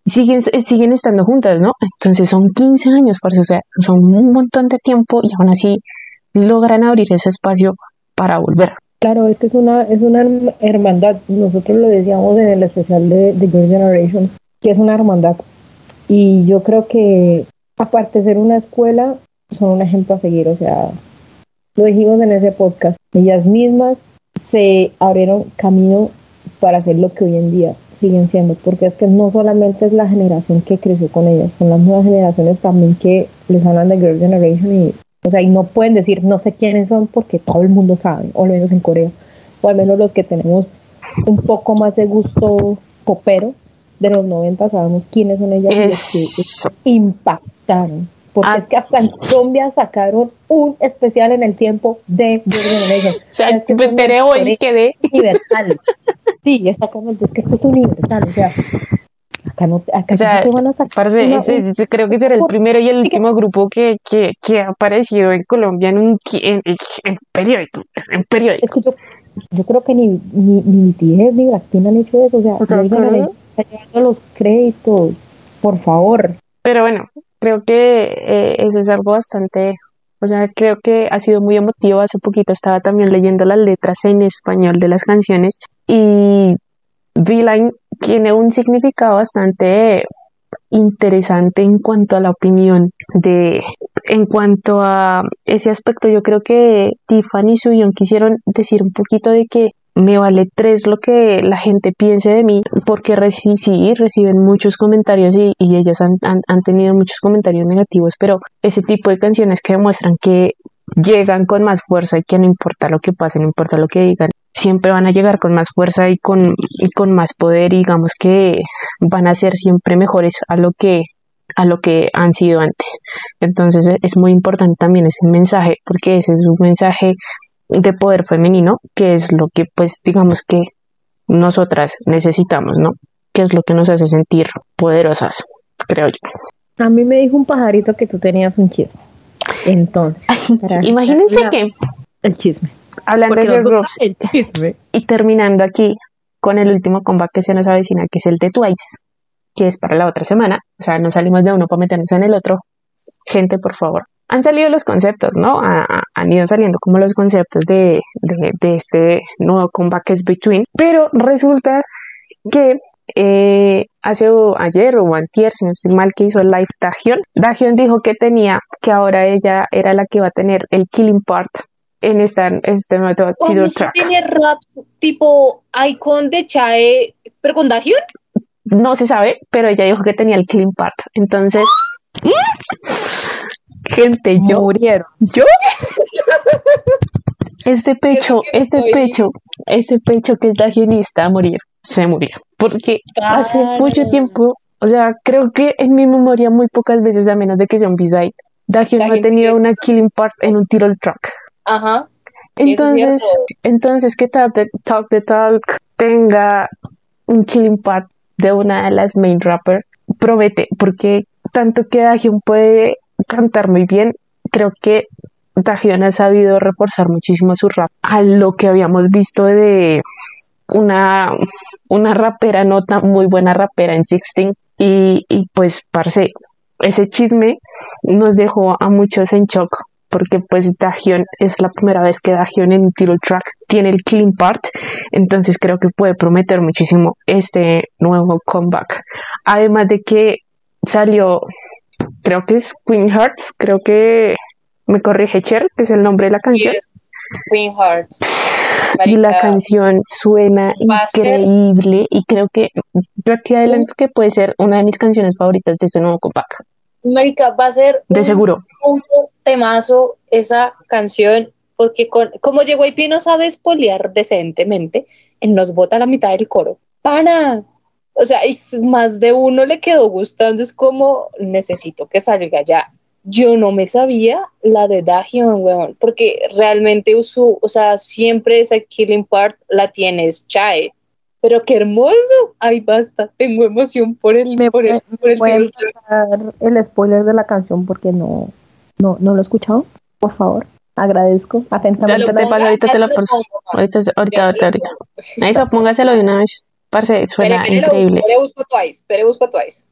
siguen, siguen estando juntas, ¿no? Entonces son 15 años, eso, o sea, son un montón de tiempo y aún así logran abrir ese espacio para volver. Claro, es que es una, es una hermandad. Nosotros lo decíamos en el especial de, de Generation, que es una hermandad. Y yo creo que, aparte de ser una escuela, son un ejemplo a seguir. O sea, lo dijimos en ese podcast. Ellas mismas se abrieron camino para hacer lo que hoy en día siguen siendo, porque es que no solamente es la generación que creció con ellas, son las nuevas generaciones también que les hablan de Girl Generation y o sea, y no pueden decir no sé quiénes son porque todo el mundo sabe, o al menos en Corea, o al menos los que tenemos un poco más de gusto popero de los 90 sabemos quiénes son ellas y los que impactaron. Porque ah. es que hasta en Colombia sacaron un especial en el tiempo de Generation. O sea, es que me hoy y quedé. Universal. Sí, exactamente. Es que esto es universal. O sea, Acá no, acá o sea, van a parce, ese, creo que será el primero y el último grupo que, que, que ha aparecido en Colombia en un en, en periódico. En periódico. Es que yo, yo creo que ni, ni, ni mi tía ni han hecho eso. O sea, o sea los créditos, por favor. Pero bueno, creo que eh, eso es algo bastante o sea, creo que ha sido muy emotivo. Hace poquito estaba también leyendo las letras en español de las canciones y V-Line tiene un significado bastante interesante en cuanto a la opinión de en cuanto a ese aspecto yo creo que Tiffany y Suyon quisieron decir un poquito de que me vale tres lo que la gente piense de mí porque sí, reciben muchos comentarios y, y ellas han, han, tenido muchos comentarios negativos pero ese tipo de canciones que demuestran que llegan con más fuerza y que no importa lo que pase, no importa lo que digan, siempre van a llegar con más fuerza y con, y con más poder y digamos que van a ser siempre mejores a lo que a lo que han sido antes. Entonces es muy importante también ese mensaje porque ese es un mensaje de poder femenino que es lo que pues digamos que nosotras necesitamos, ¿no? Que es lo que nos hace sentir poderosas, creo yo. A mí me dijo un pajarito que tú tenías un chisme. Entonces, imagínense que el chisme hablando de girl y terminando aquí con el último combate que se nos avecina, que es el de Twice, que es para la otra semana. O sea, no salimos de uno para meternos en el otro. Gente, por favor. Han salido los conceptos, ¿no? han ido saliendo como los conceptos de, de, este nuevo que es Between. Pero resulta que eh, hace ayer o antier, si no estoy mal, que hizo el live Dagion. Dagion dijo que tenía, que ahora ella era la que iba a tener el killing part en esta, este método track. ¿Tiene raps tipo icon de Chae, pero con Dahyun? No se sabe, pero ella dijo que tenía el clean part. Entonces, gente, yo. Murieron. ¿Yo? Este pecho, este pecho, este pecho que es Dahyunista a morir, se murió. Porque hace mucho tiempo, o sea, creo que en mi memoria muy pocas veces, a menos de que sea un B-side, no ha tenido una killing part en un tiro track. Ajá. entonces, entonces que Talk the Talk tenga un killing part de una de las main rappers promete, porque tanto que Dahyun puede cantar muy bien, creo que Dahyun ha sabido reforzar muchísimo su rap a lo que habíamos visto de una, una rapera, no tan muy buena rapera en Sixteen. Y, pues, parce, ese chisme nos dejó a muchos en shock porque pues Dahyun es la primera vez que Dahyun en title track tiene el clean part, entonces creo que puede prometer muchísimo este nuevo comeback. Además de que salió, creo que es Queen Hearts, creo que me corrige Cher, que es el nombre de la canción. Queen Hearts. Y la canción suena increíble y creo que yo aquí adelanto que puede ser una de mis canciones favoritas de este nuevo comeback, Marica, va a ser de un seguro. un temazo esa canción, porque con, como JYP no sabe espolear decentemente, él nos bota la mitad del coro. ¡Pana! O sea, y s- más de uno le quedó gustando, es como, necesito que salga ya. Yo no me sabía la de Dahyun, weón, porque realmente uso, o sea, siempre esa killing part la tienes Chae. Pero qué hermoso. Ay, basta, tengo emoción por el, Me por el, por el ¿Pueden title track. pasar el spoiler de la canción porque no, no, no lo he escuchado? Por favor, agradezco Ya atentamente. ahorita te lo pongo. Ahorita, ahorita, ahorita, ahorita. pongo. Eso, póngaselo de una vez. Parce, suena increíble. Espere, busco Twice, espere, busco Twice.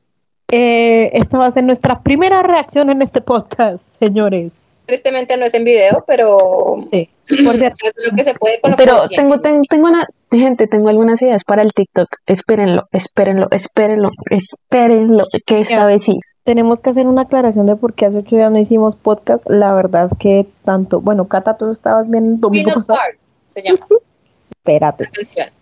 Eh, esta va a ser nuestra primera reacción en este podcast, señores. Tristemente no es en video, pero Sí. Por cierto, hace lo que se puede con lo Pero tengo, tengo, tengo una, gente, tengo algunas ideas para el TikTok. Espérenlo, espérenlo, espérenlo, espérenlo, que esta vez sí. tenemos que hacer una aclaración de por qué hace ocho días no hicimos podcast. La verdad es que tanto, bueno, Cata, tú estabas bien el domingo Peanut pasado. Hearts se llama Espérate. la canción.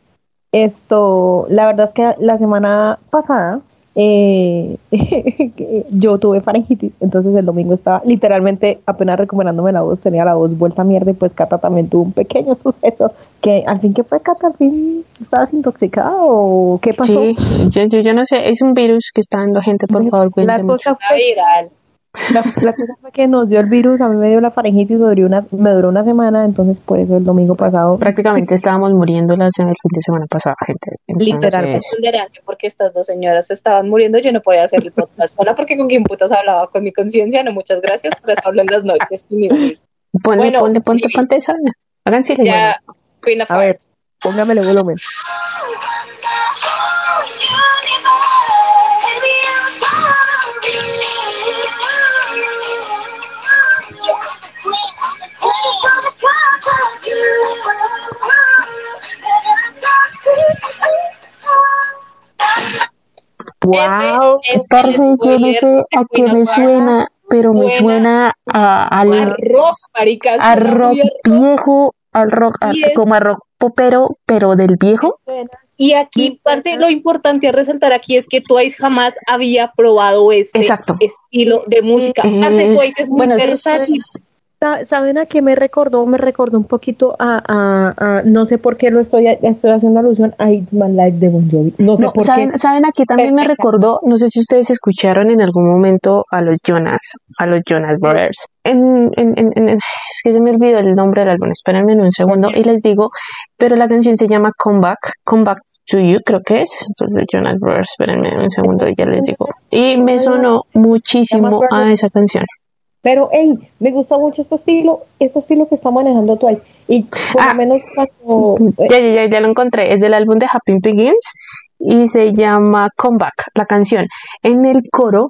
Esto, la verdad es que la semana pasada eh, yo tuve faringitis, entonces el domingo estaba literalmente apenas recuperándome la voz, tenía la voz vuelta a mierda y pues Cata también tuvo un pequeño suceso que al fin, ¿qué fue Cata? ¿Al fin estabas intoxicada o qué pasó? Sí, yo, yo, yo no sé, es un virus que está dando gente, por favor, la cuídense mucho. cosa Está fue viral. La, la cosa fue que nos dio el virus, a mí me dio la faringitis, me duró una, me duró una semana, entonces por eso el domingo pasado, Prácticamente estábamos muriendo la semana, el fin de semana pasada, gente. Entonces, Literalmente. Porque estas dos señoras estaban muriendo, yo no podía hacer el podcast sola porque con quién putas hablaba con mi conciencia. No, muchas gracias, por eso hablo en las noches. Ponle, Bueno, ponle, ponte, ponte esa. Hagan silencio. Ya, Queen of A ver. Póngamele volumen. Wow, el yo no sé a qué me suena, pero me Suena a, al, A rock, maricas. a rock viejo, al rock, a- como a rock popero, pero del viejo. Y aquí, parce, lo importante a resaltar aquí es que Twice jamás había probado este Exacto. estilo de música. Eh, Twice es muy bueno, versátil. ¿Saben a qué me recordó? Me recordó un poquito a, a- a- no sé por qué lo estoy, estoy haciendo alusión a It's My Life de Bon Jovi. No sé No, por ¿saben, qué. ¿saben? Aquí también me recordó, no sé si ustedes escucharon en algún momento a los Jonas, a los Jonas Brothers. En, en, en- es que se me olvidó el nombre del álbum, espérenme en un segundo y les digo, pero la canción se llama Come Back, Come Back to You, creo que es, los Jonas Brothers, espérenme un segundo y ya les digo. Y me sonó muchísimo a esa canción. Pero, hey, me gusta mucho este estilo, este estilo que está manejando Twice. Y por Ah. lo menos cuando... eh, Ya, ya, ya, ya lo encontré. Es del álbum de Happy Begins y se llama Comeback, la canción. En el coro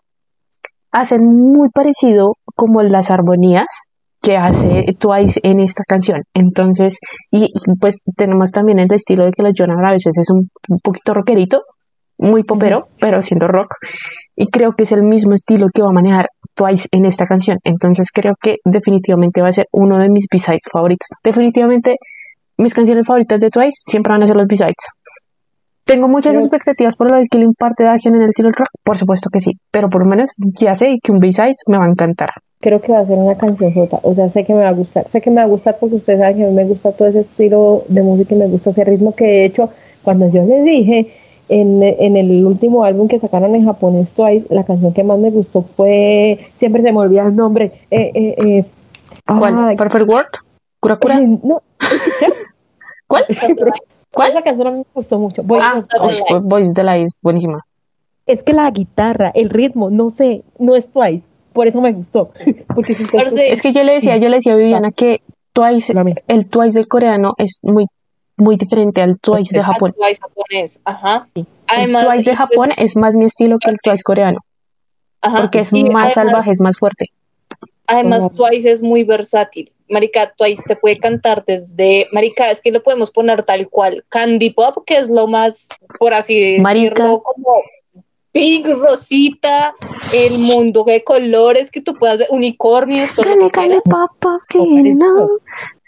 hacen muy parecido como las armonías que hace Twice en esta canción. Entonces, y, pues tenemos también el estilo de que los Jonas a veces es un, un poquito rockerito, muy popero, pero siendo rock. Y creo que es el mismo estilo que va a manejar Twice en esta canción. Entonces creo que definitivamente va a ser uno de mis B-sides favoritos. Definitivamente mis canciones favoritas de Twice siempre van a ser los B-sides. Tengo muchas expectativas por lo del Killing Part de Dahyun en el title track, por supuesto que sí, pero por lo menos ya sé que un B-sides me va a encantar. creo que va a ser una canción sota. O sea, sé que me va a gustar. Sé que me va a gustar porque ustedes saben que a mí me gusta todo ese estilo de música y me gusta ese ritmo que de hecho, cuando yo les dije en, en el último álbum que sacaron en japonés Twice, la canción que más me gustó fue, siempre se me olvida el nombre, eh, eh, eh, ¿Cuál? ay, ¿Perfect World? ¿Cura Cura? eh, no, ¿Cuál? ¿Cuál? esa canción a mí me gustó mucho. Voy- Ah, Voice de la es buenísima. es que la guitarra, el ritmo, no sé, no es Twice, por eso me gustó. Porque si Parce, Es que yo le decía, yo le decía a Viviana que Twice, el Twice del coreano es muy, muy diferente al Twice de Japón. Twice japonés, ajá. El Además, Twice de pues- Japón es más mi estilo que el Twice coreano, ajá, porque es más además- salvaje, es más fuerte. Además, Twice es muy versátil. Marica, Twice te puede cantar desde, Marica, es que lo podemos poner tal cual, Candy Pop, que es lo más, por así decirlo, como pink, rosita, el mundo de colores que tú puedas ver, unicornios, todo lo que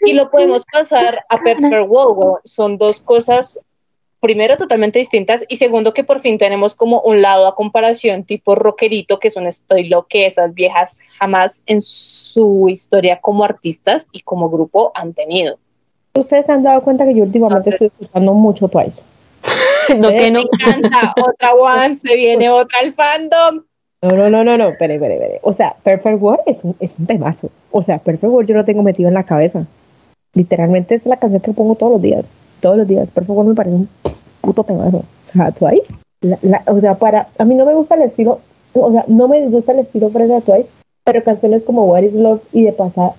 Y lo podemos pasar a Perfect World, son dos cosas primero totalmente distintas y segundo que por fin tenemos como un lado a comparación tipo rockerito que es un estilo que esas viejas jamás en su historia como artistas y como grupo han tenido. Ustedes se han dado cuenta que yo últimamente estoy escuchando mucho Twice. no que no. Me encanta, otra one, se viene otra al fandom. No, no, no, no, no, espere, espere, espere. O sea, Perfect World es un, es un temazo. O sea, Perfect World yo lo tengo metido en la cabeza. Literalmente es la canción que pongo todos los días todos los días. Por favor, me parece un puto temazo. O sea, Twice, o sea, para, a mí no me gusta el estilo, o sea, no me gusta el estilo fresa de Twice, pero canciones como What is Love y de pasar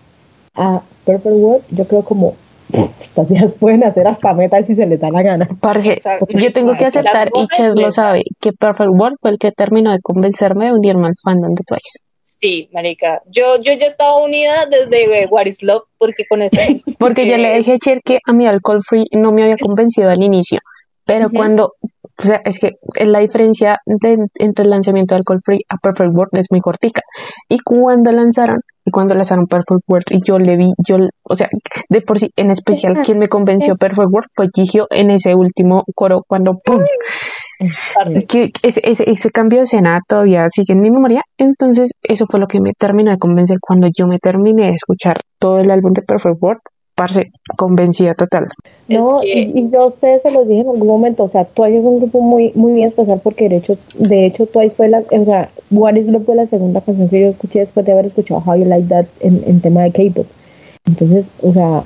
a Perfect World, yo creo como estas días pueden hacer hasta metal si se les da la gana. Parce, yo tengo que aceptar, y Ches lo sabe, que Perfect World fue el que terminó de convencerme de unirme al fandom de Twice. Sí, marica. Yo, yo ya estaba unida desde What is Love, porque con esa... porque ya le dije a Cher que a mi Alcohol Free no me había convencido al inicio, pero cuando... O sea, es que la diferencia entre el lanzamiento de Alcohol Free a Perfect World es muy cortica. Y cuando lanzaron, y cuando lanzaron Perfect World, y yo le vi, yo, o sea, de por sí, en especial, quien me convenció Perfect World fue Gigio en ese último coro, cuando ¡pum! Que ese, ese, cambio de escena todavía sigue en mi memoria. Entonces, eso fue lo que me terminó de convencer cuando yo me terminé de escuchar todo el álbum de Perfect World. Parce, convencida total. No, y, yo a ustedes se los dije en algún momento, o sea, Twice es un grupo muy muy especial porque de hecho, de hecho Twice fue la, o sea, What is Love fue la segunda canción que yo escuché después de haber escuchado How You Like That en, en tema de K-pop. Entonces, o sea,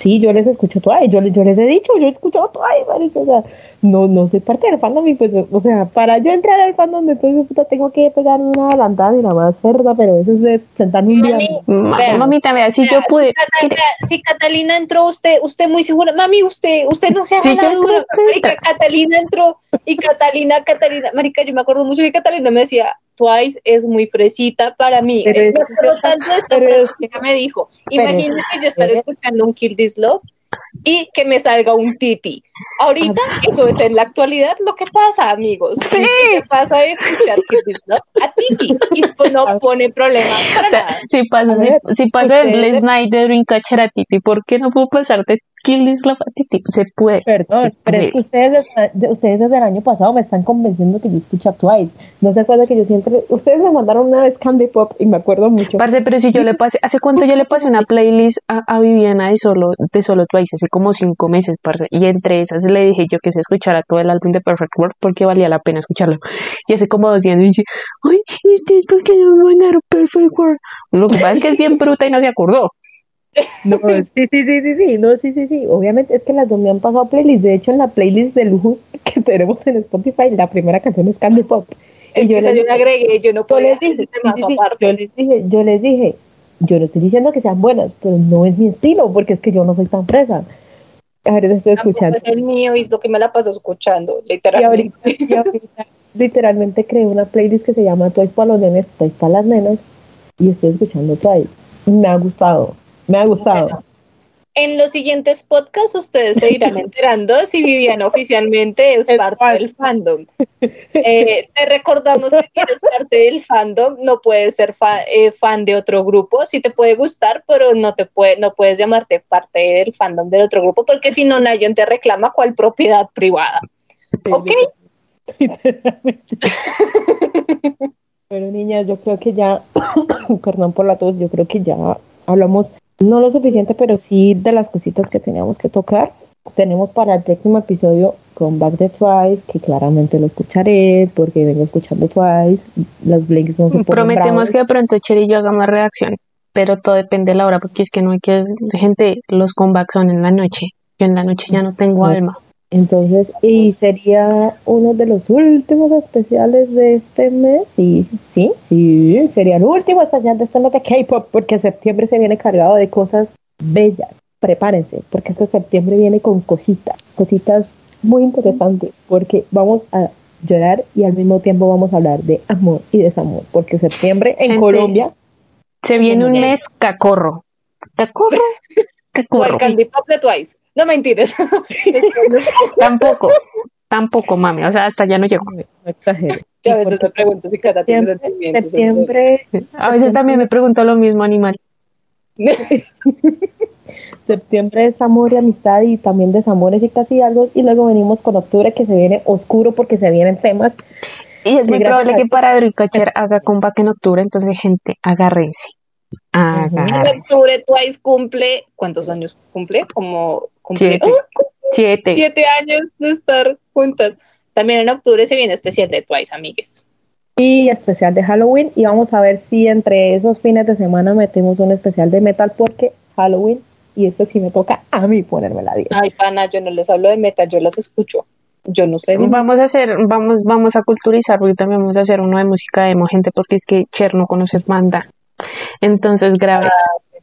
sí, yo les escucho Twice, yo, yo les he dicho, yo he escuchado Twice, o sea, no, no soy parte del fandom y pues, o sea, para yo entrar al fandom después puta tengo que pegar una adelantada y la más cerda, pero eso es de sentarme un día. Mami, mamita, vea, si yo pude. si Catalina entró, usted, usted muy segura, mami, usted, usted no se ha ganado duro. Marica, Catalina entró y Catalina, Catalina, marica, yo me acuerdo mucho que Catalina me decía, Twice es muy fresita para mí. Pero me acuerdo tanto de esta que me dijo. Imagínese que yo estar escuchando un Kill This Love y que me salga un titi. Ahorita eso es en la actualidad lo que pasa, amigos. Sí. Lo que pasa es escuchar a titi y pues no pone problema para nada. Si pasa, si, si, pasa el Snyder en cachar a titi, ¿por qué no puedo pasarte Kill This Love Se puede. Perdón, pero es que ustedes, ustedes desde el año pasado me están convenciendo que yo escucho Twice. No se acuerda que yo siempre. Ustedes me mandaron una vez Candy Pop y me acuerdo mucho. Parce, pero si yo le pasé. ¿Hace cuánto yo le pasé una playlist a, a Viviana de solo, de solo Twice? Hace como cinco meses, parce. Y entre esas le dije yo que se escuchara todo el álbum de Perfect World porque valía la pena escucharlo. Y hace como dos días me dice, ay, ¿y ustedes por qué no mandaron Perfect World? Lo que pasa es que es bien bruta y no se acordó. No, sí, sí, sí, sí, sí, no, sí, sí, sí. Obviamente es que las dos me han pasado playlists. De hecho, en la playlist de lujo que tenemos en Spotify, la primera canción es Candy Pop. Es yo que les, yo le agregué, yo no puedo les dije, Yo les dije, yo les dije, yo no estoy diciendo que sean buenas, pero no es mi estilo, porque es que yo no soy tan fresa. Ahora estoy escuchando. Es el mío y es lo que me la paso escuchando, literalmente. Y ahorita, literalmente creé una playlist que se llama Twice para los nenes, Twice para las nenas, y estoy escuchando Twice. Me ha gustado me ha gustado. En los siguientes podcasts ustedes se irán enterando si Viviana oficialmente es parte del fandom. Eh, te recordamos que si eres parte del fandom no puedes ser eh, fan de otro grupo, sí te puede gustar, pero no te puede, no puedes llamarte parte del fandom del otro grupo porque si no Nayon te reclama cual propiedad privada. ¿Ok? Pero niñas, yo creo que ya, perdón por la tos, yo creo que ya hablamos no lo suficiente, pero sí de las cositas que teníamos que tocar. Tenemos para el próximo episodio con Back the Twice, que claramente lo escucharé porque vengo escuchando Twice. Los blinks no se Prometemos que de pronto Cherry y yo hagamos reacción, pero todo depende de la hora, porque es que no hay que. Gente, los comebacks son en la noche. Yo en la noche ya no tengo alma. Entonces, y sería uno de los últimos especiales de este mes. Sí, sí, sí, sería el último especial de este mes de K-pop, porque septiembre se viene cargado de cosas bellas. Prepárense, porque este septiembre viene con cositas, cositas muy interesantes, porque vamos a llorar y al mismo tiempo vamos a hablar de amor y desamor, porque septiembre en Colombia Se viene un mes cacorro. Cacorro. O el Cacorro. Candy Pop de Twice. No mentiras. Tampoco. Tampoco, mami. O sea, hasta ya no llego. No exagero. Yo a veces me pregunto si Cata tiene Septiembre, sentimientos. septiembre, A veces también me pregunto lo mismo, animal. septiembre es amor y amistad y también desamores y casi algo. Y luego venimos con octubre que se viene oscuro porque se vienen temas. Y es muy probable a que para Dreamcatcher haga comeback en octubre. Entonces, gente, agárrense. En Agárrense. octubre Twice cumple, ¿cuántos años cumple? Como cumple Siete. ¡Oh! Siete. siete años de estar juntas. También en octubre se viene especial de Twice, amigues. Y especial de Halloween. Y vamos a ver si entre esos fines de semana metemos un especial de metal porque Halloween. Y esto sí me toca a mí ponerme la 10. Ay, pana, yo no les hablo de metal, yo las escucho. Yo no sé. de- Vamos a hacer, vamos, vamos a culturizar, porque también vamos a hacer uno de música emo, gente, porque es que Cher no conoce banda. Entonces, grave.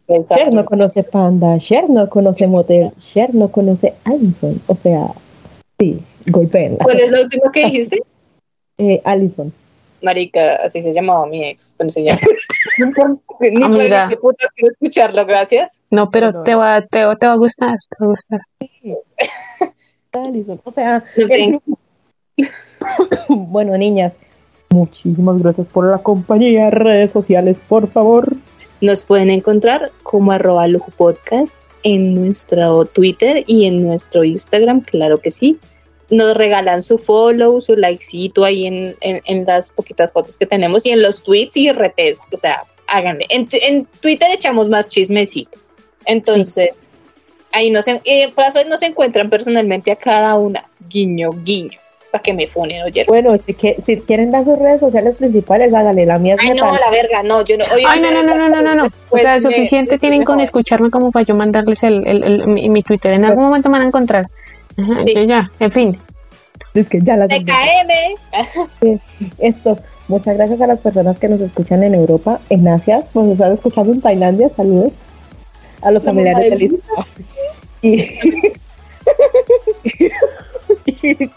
Exacto. Cher no conoce Panda, Cher no conoce Motel, Cher no conoce Allison. O sea, sí, golpeenla. ¿Cuál es la última que dijiste? Eh, Allison. Marica, así se llamaba mi ex. Bueno, se llama. Ni Amiga. qué putas quiero escucharlo, gracias. No, pero te va, te, va- te va a gustar, te va a gustar. Allison. O sea, el bueno, niñas, muchísimas gracias por la compañía. Redes sociales, por favor. Nos pueden encontrar como arroba lujo podcast en nuestro Twitter y en nuestro Instagram, claro que sí. Nos regalan su follow, su likecito ahí en, en, en las poquitas fotos que tenemos y en los tweets y RTs, o sea, háganle. En, en Twitter echamos más chismecito. Entonces, ahí nos, eh, por eso encuentran personalmente a cada una, guiño, guiño, para que me funen, oye. Bueno, si, que- si quieren dar sus redes sociales principales, háganle. La mía es Ay, no, metal. la verga, no, yo no. oye, Ay, no, no, no, no, no, no, no. O Pues sea, me- suficiente tienen con escucharme como para yo mandarles el, el, el- mi, mi Twitter. En algún momento me van a encontrar. Ajá, Sí. yo ya, en fin. Es que ya las TKM. Esto, muchas gracias a las personas que nos escuchan en Europa, en Asia, nos están escuchando en Tailandia, saludos a los familiares de Lisa. Y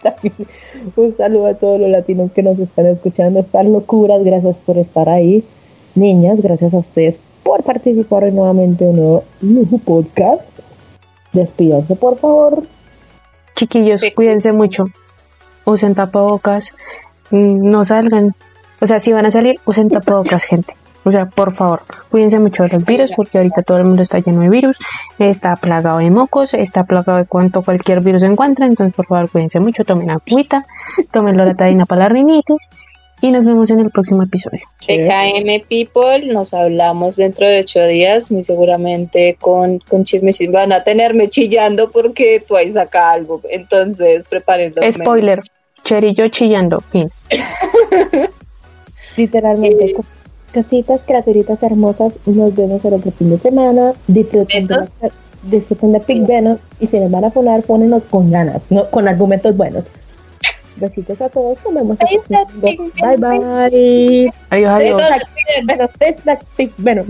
también un saludo a todos los latinos que nos están escuchando, estas locuras, gracias por estar ahí. Niñas, gracias a ustedes por participar en nuevamente un nuevo Lujo Podcast. Despídanse, por favor. Chiquillos, Sí. cuídense mucho. Usen tapabocas. mm, No salgan. O sea, si van a salir, usen tapabocas, gente. O sea, por favor, cuídense mucho de los virus porque ahorita todo el mundo está lleno de virus. Está plagado de mocos, está plagado de cuanto cualquier virus se encuentra. Entonces, por favor, cuídense mucho. Tomen agüita, tomen loratadina para la rinitis. Y nos vemos en el próximo episodio. TKM People, nos hablamos dentro de ocho días, muy seguramente con, con chismes y van a tenerme chillando porque tú ahí saca algo. Entonces, preparen los Spoiler. Cher y yo chillando. Fin. Literalmente, co- casitas, criaturitas hermosas. Nos vemos el otro fin de semana. Disfruten de, Besos. disfruten de Pig Venom. Y si nos van a poner, pónenos con ganas, no, con argumentos buenos. Besitos a todos. Nos vemos Bye bye. Adiós, adiós. Like Pig Venom.